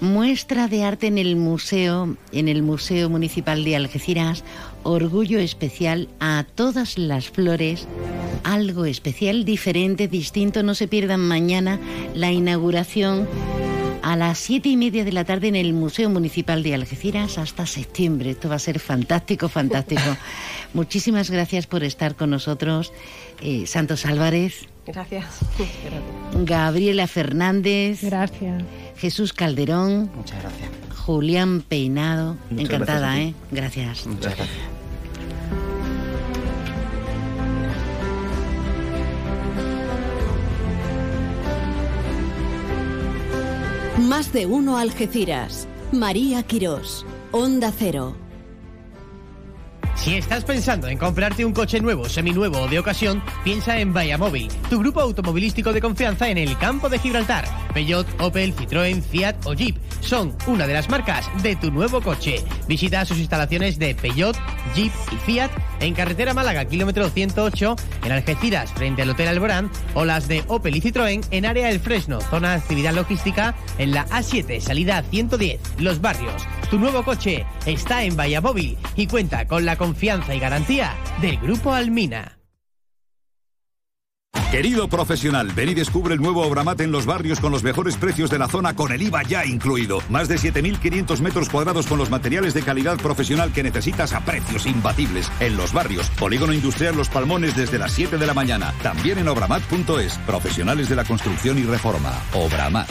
Muestra de arte en el museo, en el Museo Municipal de Algeciras, orgullo especial a todas las flores, algo especial, diferente, distinto. No se pierdan mañana la inauguración a las siete y media de la tarde en el Museo Municipal de Algeciras hasta septiembre. Esto va a ser fantástico, fantástico. Muchísimas gracias por estar con nosotros, eh, Santos Álvarez,
Gracias.
Gabriela Fernández,
gracias,
Jesús Calderón,
Muchas gracias.
Julián Peinado.
Muchas
Encantada,
gracias.
¿eh? Gracias.
Muchas gracias.
Más de uno Algeciras. María Quirós. Onda Cero.
Si estás pensando en comprarte un coche nuevo, seminuevo o de ocasión, piensa en Móvil, tu grupo automovilístico de confianza en el campo de Gibraltar. Peugeot, Opel, Citroën, Fiat o Jeep son una de las marcas de tu nuevo coche. Visita sus instalaciones de Peugeot, Jeep y Fiat en carretera Málaga, kilómetro 108, en Algeciras, frente al Hotel Alborán, o las de Opel y Citroën en área El Fresno, zona de actividad logística, en la A7, salida 110, Los Barrios. Tu nuevo coche está en Móvil y cuenta con la confianza y garantía del Grupo Almina.
Querido profesional, ven y descubre el nuevo Obramat en los barrios con los mejores precios de la zona con el IVA ya incluido. Más de 7.500 metros cuadrados con los materiales de calidad profesional que necesitas a precios imbatibles. En los barrios, Polígono Industrial Los Palmones desde las 7 de la mañana. También en obramat.es. Profesionales de la construcción y reforma. Obramat.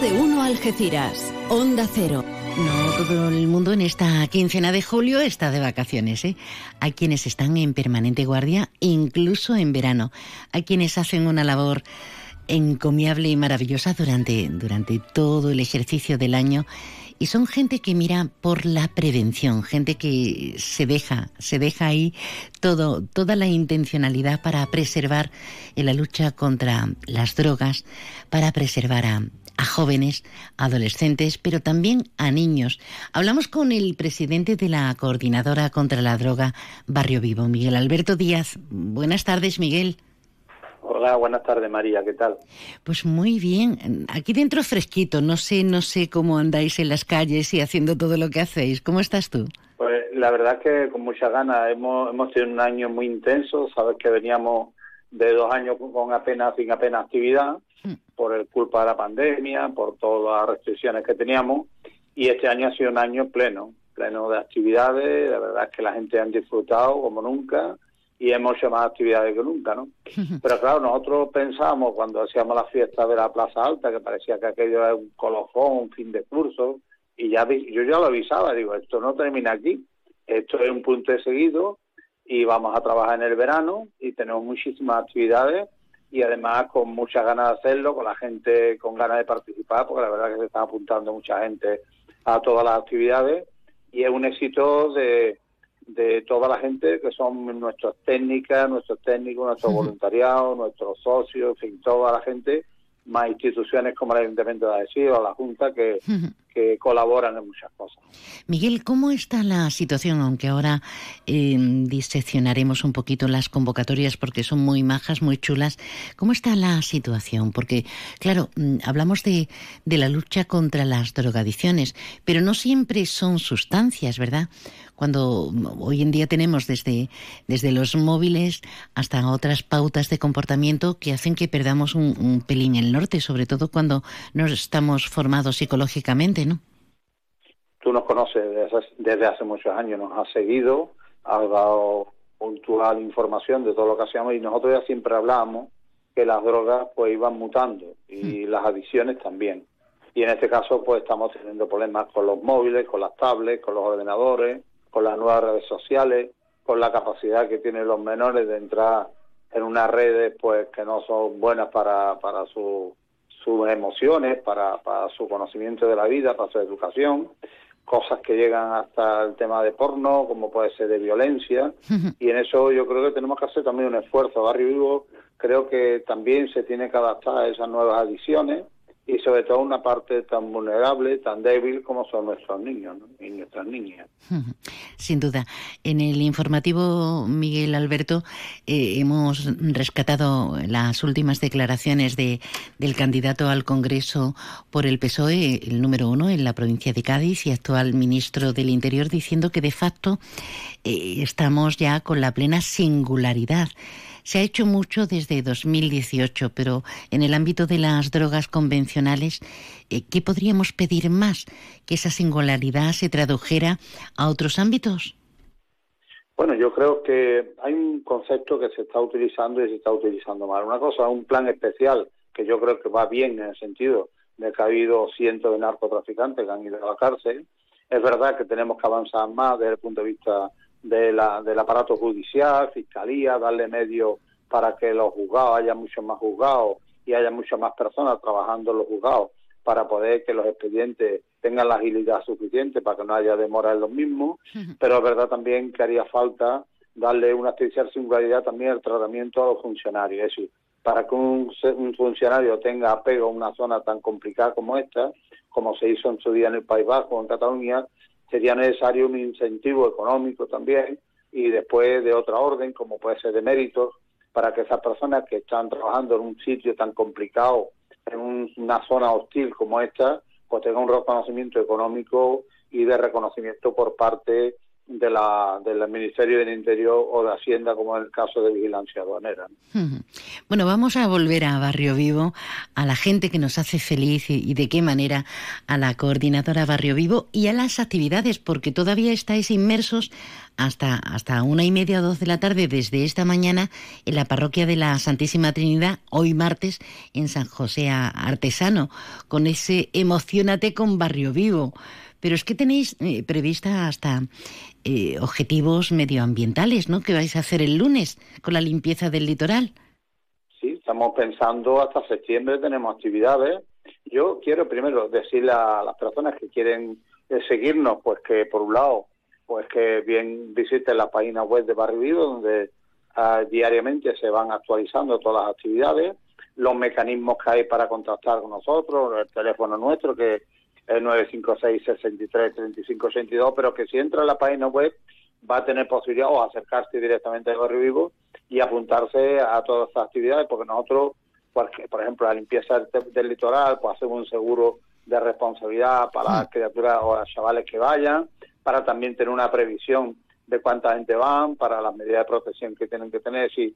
De uno Algeciras. Onda Cero.
No todo el mundo en esta quincena de julio está de vacaciones. ¿eh? Hay quienes están en permanente guardia, incluso en verano. Hay quienes hacen una labor encomiable y maravillosa durante, durante todo el ejercicio del año. Y son gente que mira por la prevención, gente que se deja, se deja ahí todo, toda la intencionalidad para preservar en la lucha contra las drogas, para preservar a, a jóvenes, adolescentes, pero también a niños. Hablamos con el presidente de la Coordinadora contra la Droga Barrio Vivo, Miguel Alberto Díaz. Buenas tardes, Miguel.
Hola, buenas tardes, María, ¿qué tal?
Pues muy bien. Aquí dentro fresquito, no sé, no sé cómo andáis en las calles y haciendo todo lo que hacéis. ¿Cómo estás tú?
Pues la verdad es que con mucha ganas. Hemos, hemos tenido un año muy intenso, sabes que veníamos de dos años con apenas, sin apenas actividad. Por el culpa de la pandemia, por todas las restricciones que teníamos, y este año ha sido un año pleno, pleno de actividades, la verdad es que la gente han disfrutado como nunca, y hemos hecho más actividades que nunca, ¿no? Pero claro, nosotros pensábamos cuando hacíamos la fiesta de la Plaza Alta, que parecía que aquello era un colofón, un fin de curso, y ya yo ya lo avisaba, digo, esto no termina aquí, esto es un punto de seguido, y vamos a trabajar en el verano y tenemos muchísimas actividades y además con muchas ganas de hacerlo, con la gente con ganas de participar, porque la verdad es que se está apuntando mucha gente a todas las actividades y es un éxito de, de toda la gente que son nuestras técnicas, nuestros técnicos, nuestro voluntariado, nuestros socios, en fin, toda la gente más instituciones como el Ayuntamiento de la Junta que, que, colaboran en muchas cosas.
Miguel, ¿cómo está la situación? Aunque ahora eh, diseccionaremos un poquito las convocatorias porque son muy majas, muy chulas. ¿Cómo está la situación? Porque, claro, mm, hablamos de, la lucha contra las drogadicciones, pero no siempre son sustancias, ¿verdad? cuando hoy en día tenemos desde, los móviles hasta otras pautas de comportamiento que hacen que perdamos un, pelín el norte, sobre todo cuando no estamos formados psicológicamente.
Tú nos conoces desde, hace muchos años, nos has seguido, has dado puntual información de todo lo que hacíamos y nosotros ya siempre hablábamos que las drogas pues iban mutando y hmm. las adicciones también. Y en este caso pues estamos teniendo problemas con los móviles, con las tablets, con los ordenadores, con las nuevas redes sociales, con la capacidad que tienen los menores de entrar en unas redes pues que no son buenas para, para sus emociones, para, para su conocimiento de la vida, para su educación, cosas que llegan hasta el tema de porno, como puede ser de violencia, y en eso yo creo que tenemos que hacer también un esfuerzo. Barrio Vivo creo que también se tiene que adaptar a esas nuevas adiciones y sobre todo una parte tan vulnerable, tan débil como son nuestros niños y nuestras niñas.
Sin duda. En el informativo, Miguel Alberto, eh, hemos rescatado las últimas declaraciones de, del candidato al Congreso por el PSOE, el número uno en la provincia de Cádiz y actual ministro del Interior, diciendo que de facto eh, estamos ya con la plena singularidad se ha hecho mucho desde 2018, pero en el ámbito de las drogas convencionales, eh, ¿qué podríamos pedir más? ¿Que esa singularidad se tradujera a otros ámbitos?
Bueno, yo creo que hay un concepto que se está utilizando y se está utilizando mal. Una cosa un plan especial que yo creo que va bien en el sentido de que ha habido cientos de narcotraficantes que han ido a la cárcel. Es verdad que tenemos que avanzar más desde el punto de vista de la, del aparato judicial, fiscalía, darle medio para que los juzgados haya muchos más juzgados y haya muchas más personas trabajando en los juzgados para poder que los expedientes tengan la agilidad suficiente para que no haya demora en los mismos, pero es verdad también que haría falta darle una especial singularidad también al tratamiento a los funcionarios, es decir, para que un, un funcionario tenga apego a una zona tan complicada como esta, como se hizo en su día en el País Vasco o en Cataluña, sería necesario un incentivo económico también y después de otra orden, como puede ser de méritos, para que esas personas que están trabajando en un sitio tan complicado, en una zona hostil como esta, pues tengan un reconocimiento económico y de reconocimiento por parte de la, del Ministerio del Interior o de Hacienda, como en el caso de vigilancia aduanera.
Bueno, vamos a volver a Barrio Vivo, a la gente que nos hace feliz y, de qué manera, a la coordinadora Barrio Vivo y a las actividades, porque todavía estáis inmersos hasta, hasta una y media dos de la tarde desde esta mañana en la parroquia de la Santísima Trinidad, hoy martes en San José Artesano, con ese Emocionate con Barrio Vivo. Pero es que tenéis eh, prevista hasta eh, objetivos medioambientales, ¿no? Que vais a hacer el lunes con la limpieza del litoral.
Sí, estamos pensando hasta septiembre tenemos actividades. Yo quiero primero decirle a las personas que quieren eh, seguirnos, pues que por un lado, pues que bien visiten la página web de Barrio Vivo, donde ah, diariamente se van actualizando todas las actividades, los mecanismos que hay para contactar con nosotros, el teléfono nuestro que el 956 63 35 82, pero que si entra en la página web va a tener posibilidad o acercarse directamente al barrio vivo y apuntarse a todas estas actividades, porque nosotros, por ejemplo, la limpieza del, litoral, pues hacemos un seguro de responsabilidad para las criaturas o los chavales que vayan, para también tener una previsión de cuánta gente van, para las medidas de protección que tienen que tener. Si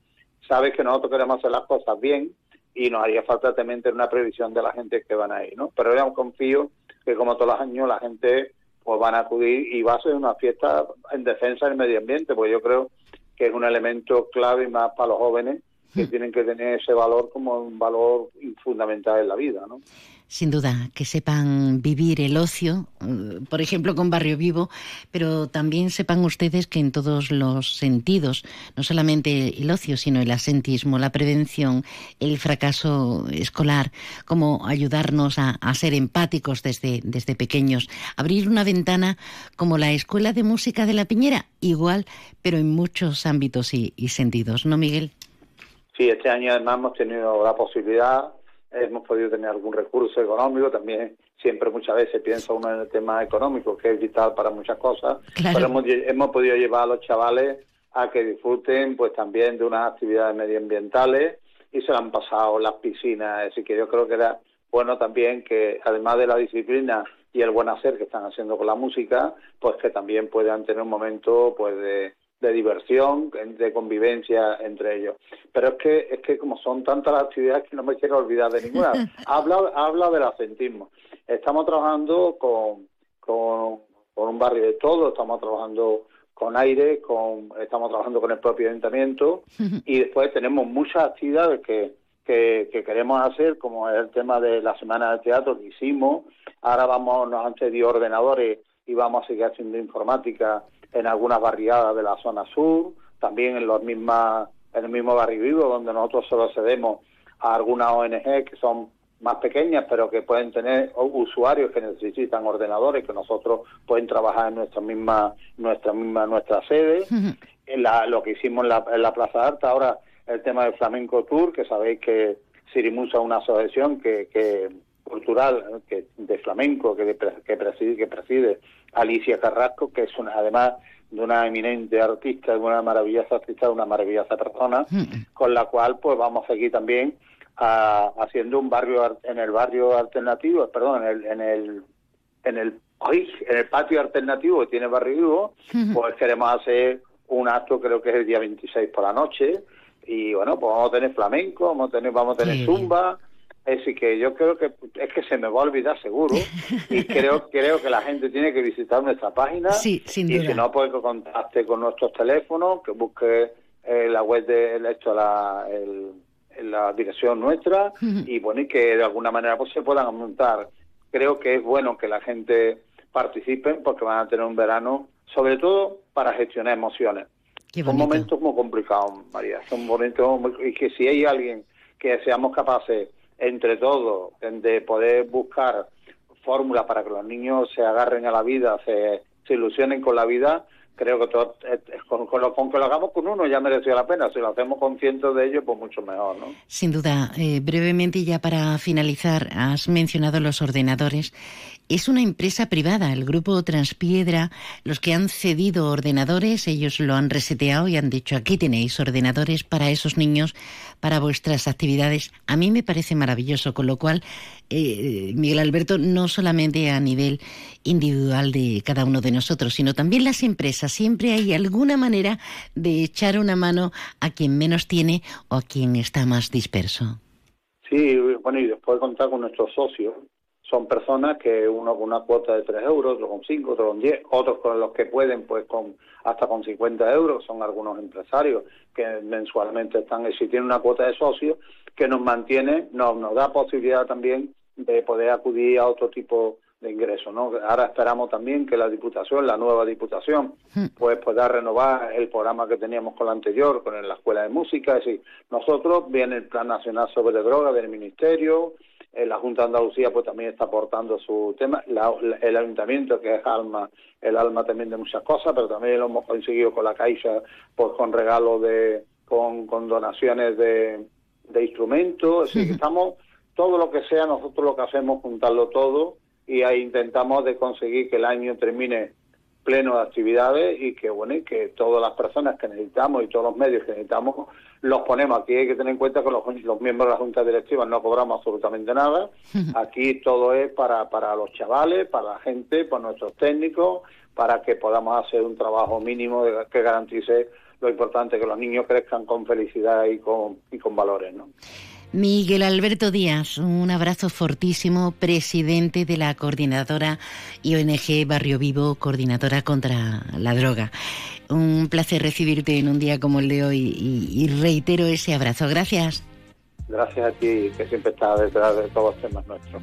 sabes que nosotros queremos hacer las cosas bien y nos haría falta también tener una previsión de la gente que van a ir, ¿no? Pero yo confío que como todos los años la gente pues van a acudir y va a ser una fiesta en defensa del medio ambiente, porque yo creo que es un elemento clave más para los jóvenes que tienen que tener ese valor como un valor fundamental en la vida, ¿no?
sin duda, que sepan vivir el ocio, eh, por ejemplo, con Barrio Vivo, pero también sepan ustedes que en todos los sentidos, no solamente el ocio, sino el asentismo, la prevención, el fracaso escolar, cómo ayudarnos a, ser empáticos desde, desde pequeños, abrir una ventana como la Escuela de Música de la Piñera, igual, pero en muchos ámbitos y sentidos, ¿no, Miguel?
Sí, este año además hemos tenido la posibilidad hemos podido tener algún recurso económico, también siempre muchas veces piensa uno en el tema económico, que es vital para muchas cosas, pero hemos, hemos podido llevar a los chavales a que disfruten pues también de unas actividades medioambientales y se han pasado las piscinas, así que yo creo que era bueno también que además de la disciplina y el buen hacer que están haciendo con la música, pues que también puedan tener un momento pues de, de diversión, de convivencia entre ellos. Pero es que es que como son tantas las actividades que no me quiero olvidar de ninguna. habla habla del asentismo. Estamos trabajando con, con, un barrio de todo, estamos trabajando con aire, con estamos trabajando con el propio ayuntamiento y después tenemos muchas actividades que, que, que, queremos hacer, como es el tema de la semana de teatro que hicimos. Ahora vamos, nos han cedido ordenadores y vamos a seguir haciendo informática en algunas barriadas de la zona sur, también en los mismas, en el mismo barrio vivo, donde nosotros solo cedemos a algunas ONG que son más pequeñas, pero que pueden tener usuarios que necesitan ordenadores, que nosotros pueden trabajar en nuestra misma, nuestra misma, nuestra sede. en la, lo que hicimos en la, en la Plaza Alta, ahora el tema del Flamenco Tour, que sabéis que Sirimusa es una asociación que, que cultural que, de flamenco que, que, preside, que preside Alicia Carrasco, que es una, además de una eminente artista, de una maravillosa artista, de una maravillosa persona, mm. con la cual pues vamos aquí también a, haciendo un barrio en el barrio alternativo, perdón, en el en el en el, en el patio alternativo que tiene Barrio Vivo, pues queremos hacer un acto, creo que es el día 26 por la noche, y bueno, pues vamos a tener flamenco, vamos a tener, vamos a tener zumba, es decir, que yo creo que es que se me va a olvidar seguro y creo creo que la gente tiene que visitar nuestra página
sí, sin duda.
y si no, pues que contacte con nuestros teléfonos, que busque eh, la web de esto, la, la dirección nuestra y bueno, y que de alguna manera pues se puedan montar. Creo que es bueno que la gente participe porque van a tener un verano, sobre todo para gestionar emociones. Son momentos muy complicados, María. Son momentos muy, y que si hay alguien que seamos capaces entre todos, de poder buscar fórmulas para que los niños se agarren a la vida, se, se ilusionen con la vida, creo que todo, con, lo, con, que lo hagamos con uno ya mereció la pena. Si lo hacemos con cientos de ellos, pues mucho mejor, ¿no?
Sin duda. Eh, brevemente, ya para finalizar, has mencionado los ordenadores. Es una empresa privada, el grupo Transpiedra, los que han cedido ordenadores, ellos lo han reseteado y han dicho, aquí tenéis ordenadores para esos niños, para vuestras actividades. A mí me parece maravilloso, con lo cual, eh, Miguel Alberto, no solamente a nivel individual de cada uno de nosotros, sino también las empresas, siempre hay alguna manera de echar una mano a quien menos tiene o a quien está más disperso.
Sí, bueno, y después contar con nuestros socios, son personas que uno con una cuota de 3 euros, otro con 5, otro con 10, otros con los que pueden pues con hasta con 50 euros, son algunos empresarios que mensualmente están, si tienen una cuota de socios que nos mantiene, nos, nos da posibilidad también de poder acudir a otro tipo de ingresos, ¿no? Ahora esperamos también que la Diputación, la nueva Diputación, hmm. pues pueda renovar el programa que teníamos con la anterior, con la Escuela de Música, es decir, nosotros viene el Plan Nacional sobre Droga del Ministerio, la Junta de Andalucía pues también está aportando su tema, el ayuntamiento que es alma, el alma también de muchas cosas, pero también lo hemos conseguido con la Caixa, pues con regalos de, con, con donaciones de, de instrumentos, así que estamos, todo lo que sea, nosotros lo que hacemos juntarlo todo y ahí intentamos de conseguir que el año termine pleno de actividades y que bueno y que todas las personas que necesitamos y todos los medios que necesitamos los ponemos aquí hay que tener en cuenta que los, los miembros de la junta directiva no cobramos absolutamente nada. Aquí todo es para para los chavales para la gente para nuestros técnicos para que podamos hacer un trabajo mínimo que garantice lo importante que los niños crezcan con felicidad y con y con valores no
Miguel Alberto Díaz, un abrazo fortísimo, presidente de la coordinadora IONG Barrio Vivo, coordinadora contra la droga. Un placer recibirte en un día como el de hoy y, reitero ese abrazo. Gracias.
Gracias a ti, que siempre está detrás de todos los temas nuestros.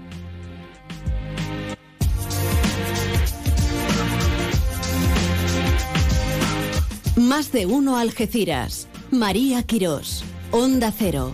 Más de uno Algeciras. María Quirós. Onda Cero.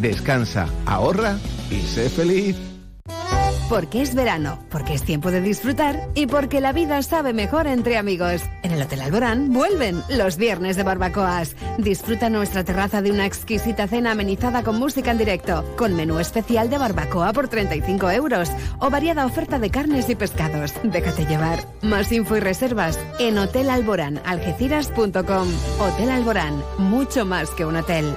Descansa, ahorra y sé feliz.
Porque es verano, porque es tiempo de disfrutar y porque la vida sabe mejor entre amigos. En el Hotel Alborán vuelven los viernes de barbacoas. Disfruta nuestra terraza de una exquisita cena amenizada con música en directo, con menú especial de barbacoa por 35 euros o variada oferta de carnes y pescados. Déjate llevar. Más info y reservas en hotelalborán.algeciras.com. Hotel Alborán, mucho más que un hotel.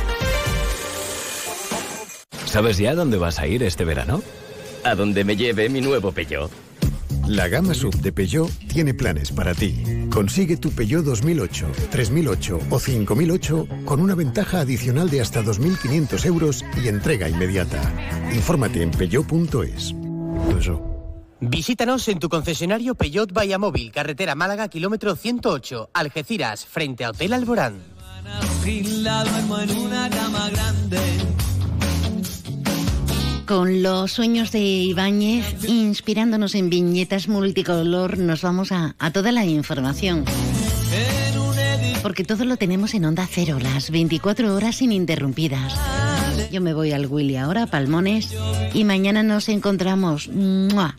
¿Sabes ya dónde vas a ir este verano?
A donde me lleve mi nuevo Peugeot.
La gama sub de Peugeot tiene planes para ti. Consigue tu Peugeot 2008, 3008 o 5008 con una ventaja adicional de hasta 2.500 euros y entrega inmediata. Infórmate en peugeot.es.
Visítanos en tu concesionario Peugeot Móvil, carretera Málaga, kilómetro 108, Algeciras, frente a Hotel Alborán.
Con los sueños de Ibáñez, inspirándonos en viñetas multicolor, nos vamos a, toda la información. Porque todo lo tenemos en Onda Cero, las 24 horas ininterrumpidas. Yo me voy al Willy ahora, Palmones, y mañana nos encontramos. ¡Mua!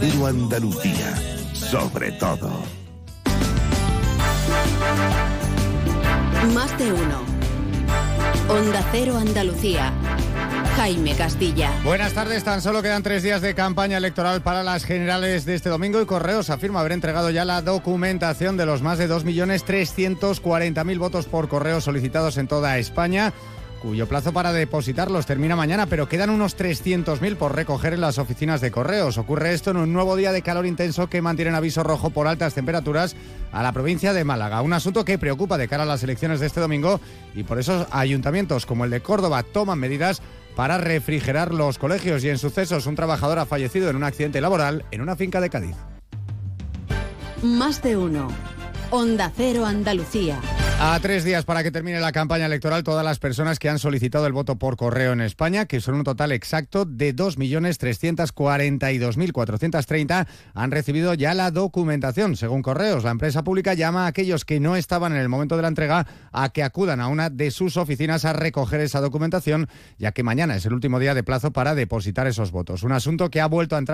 Puro Andalucía, sobre todo.
Más de uno. Onda Cero Andalucía. Jaime Castilla.
Buenas tardes, tan solo quedan tres días de campaña electoral para las generales de este domingo y Correos afirma haber entregado ya la documentación de los más de 2.340.000 votos por correo solicitados en toda España cuyo plazo para depositarlos termina mañana, pero quedan unos 300.000 por recoger en las oficinas de correos. Ocurre esto en un nuevo día de calor intenso que mantiene en aviso rojo por altas temperaturas a la provincia de Málaga. Un asunto que preocupa de cara a las elecciones de este domingo y por eso ayuntamientos como el de Córdoba toman medidas para refrigerar los colegios y en sucesos un trabajador ha fallecido en un accidente laboral en una finca de Cádiz.
Más de uno. Onda Cero Andalucía.
A tres días para que termine la campaña electoral, todas las personas que han solicitado el voto por correo en España, que son un total exacto de 2.342.430, han recibido ya la documentación. Según Correos, la empresa pública llama a aquellos que no estaban en el momento de la entrega a que acudan a una de sus oficinas a recoger esa documentación, ya que mañana es el último día de plazo para depositar esos votos. Un asunto que ha vuelto a entrar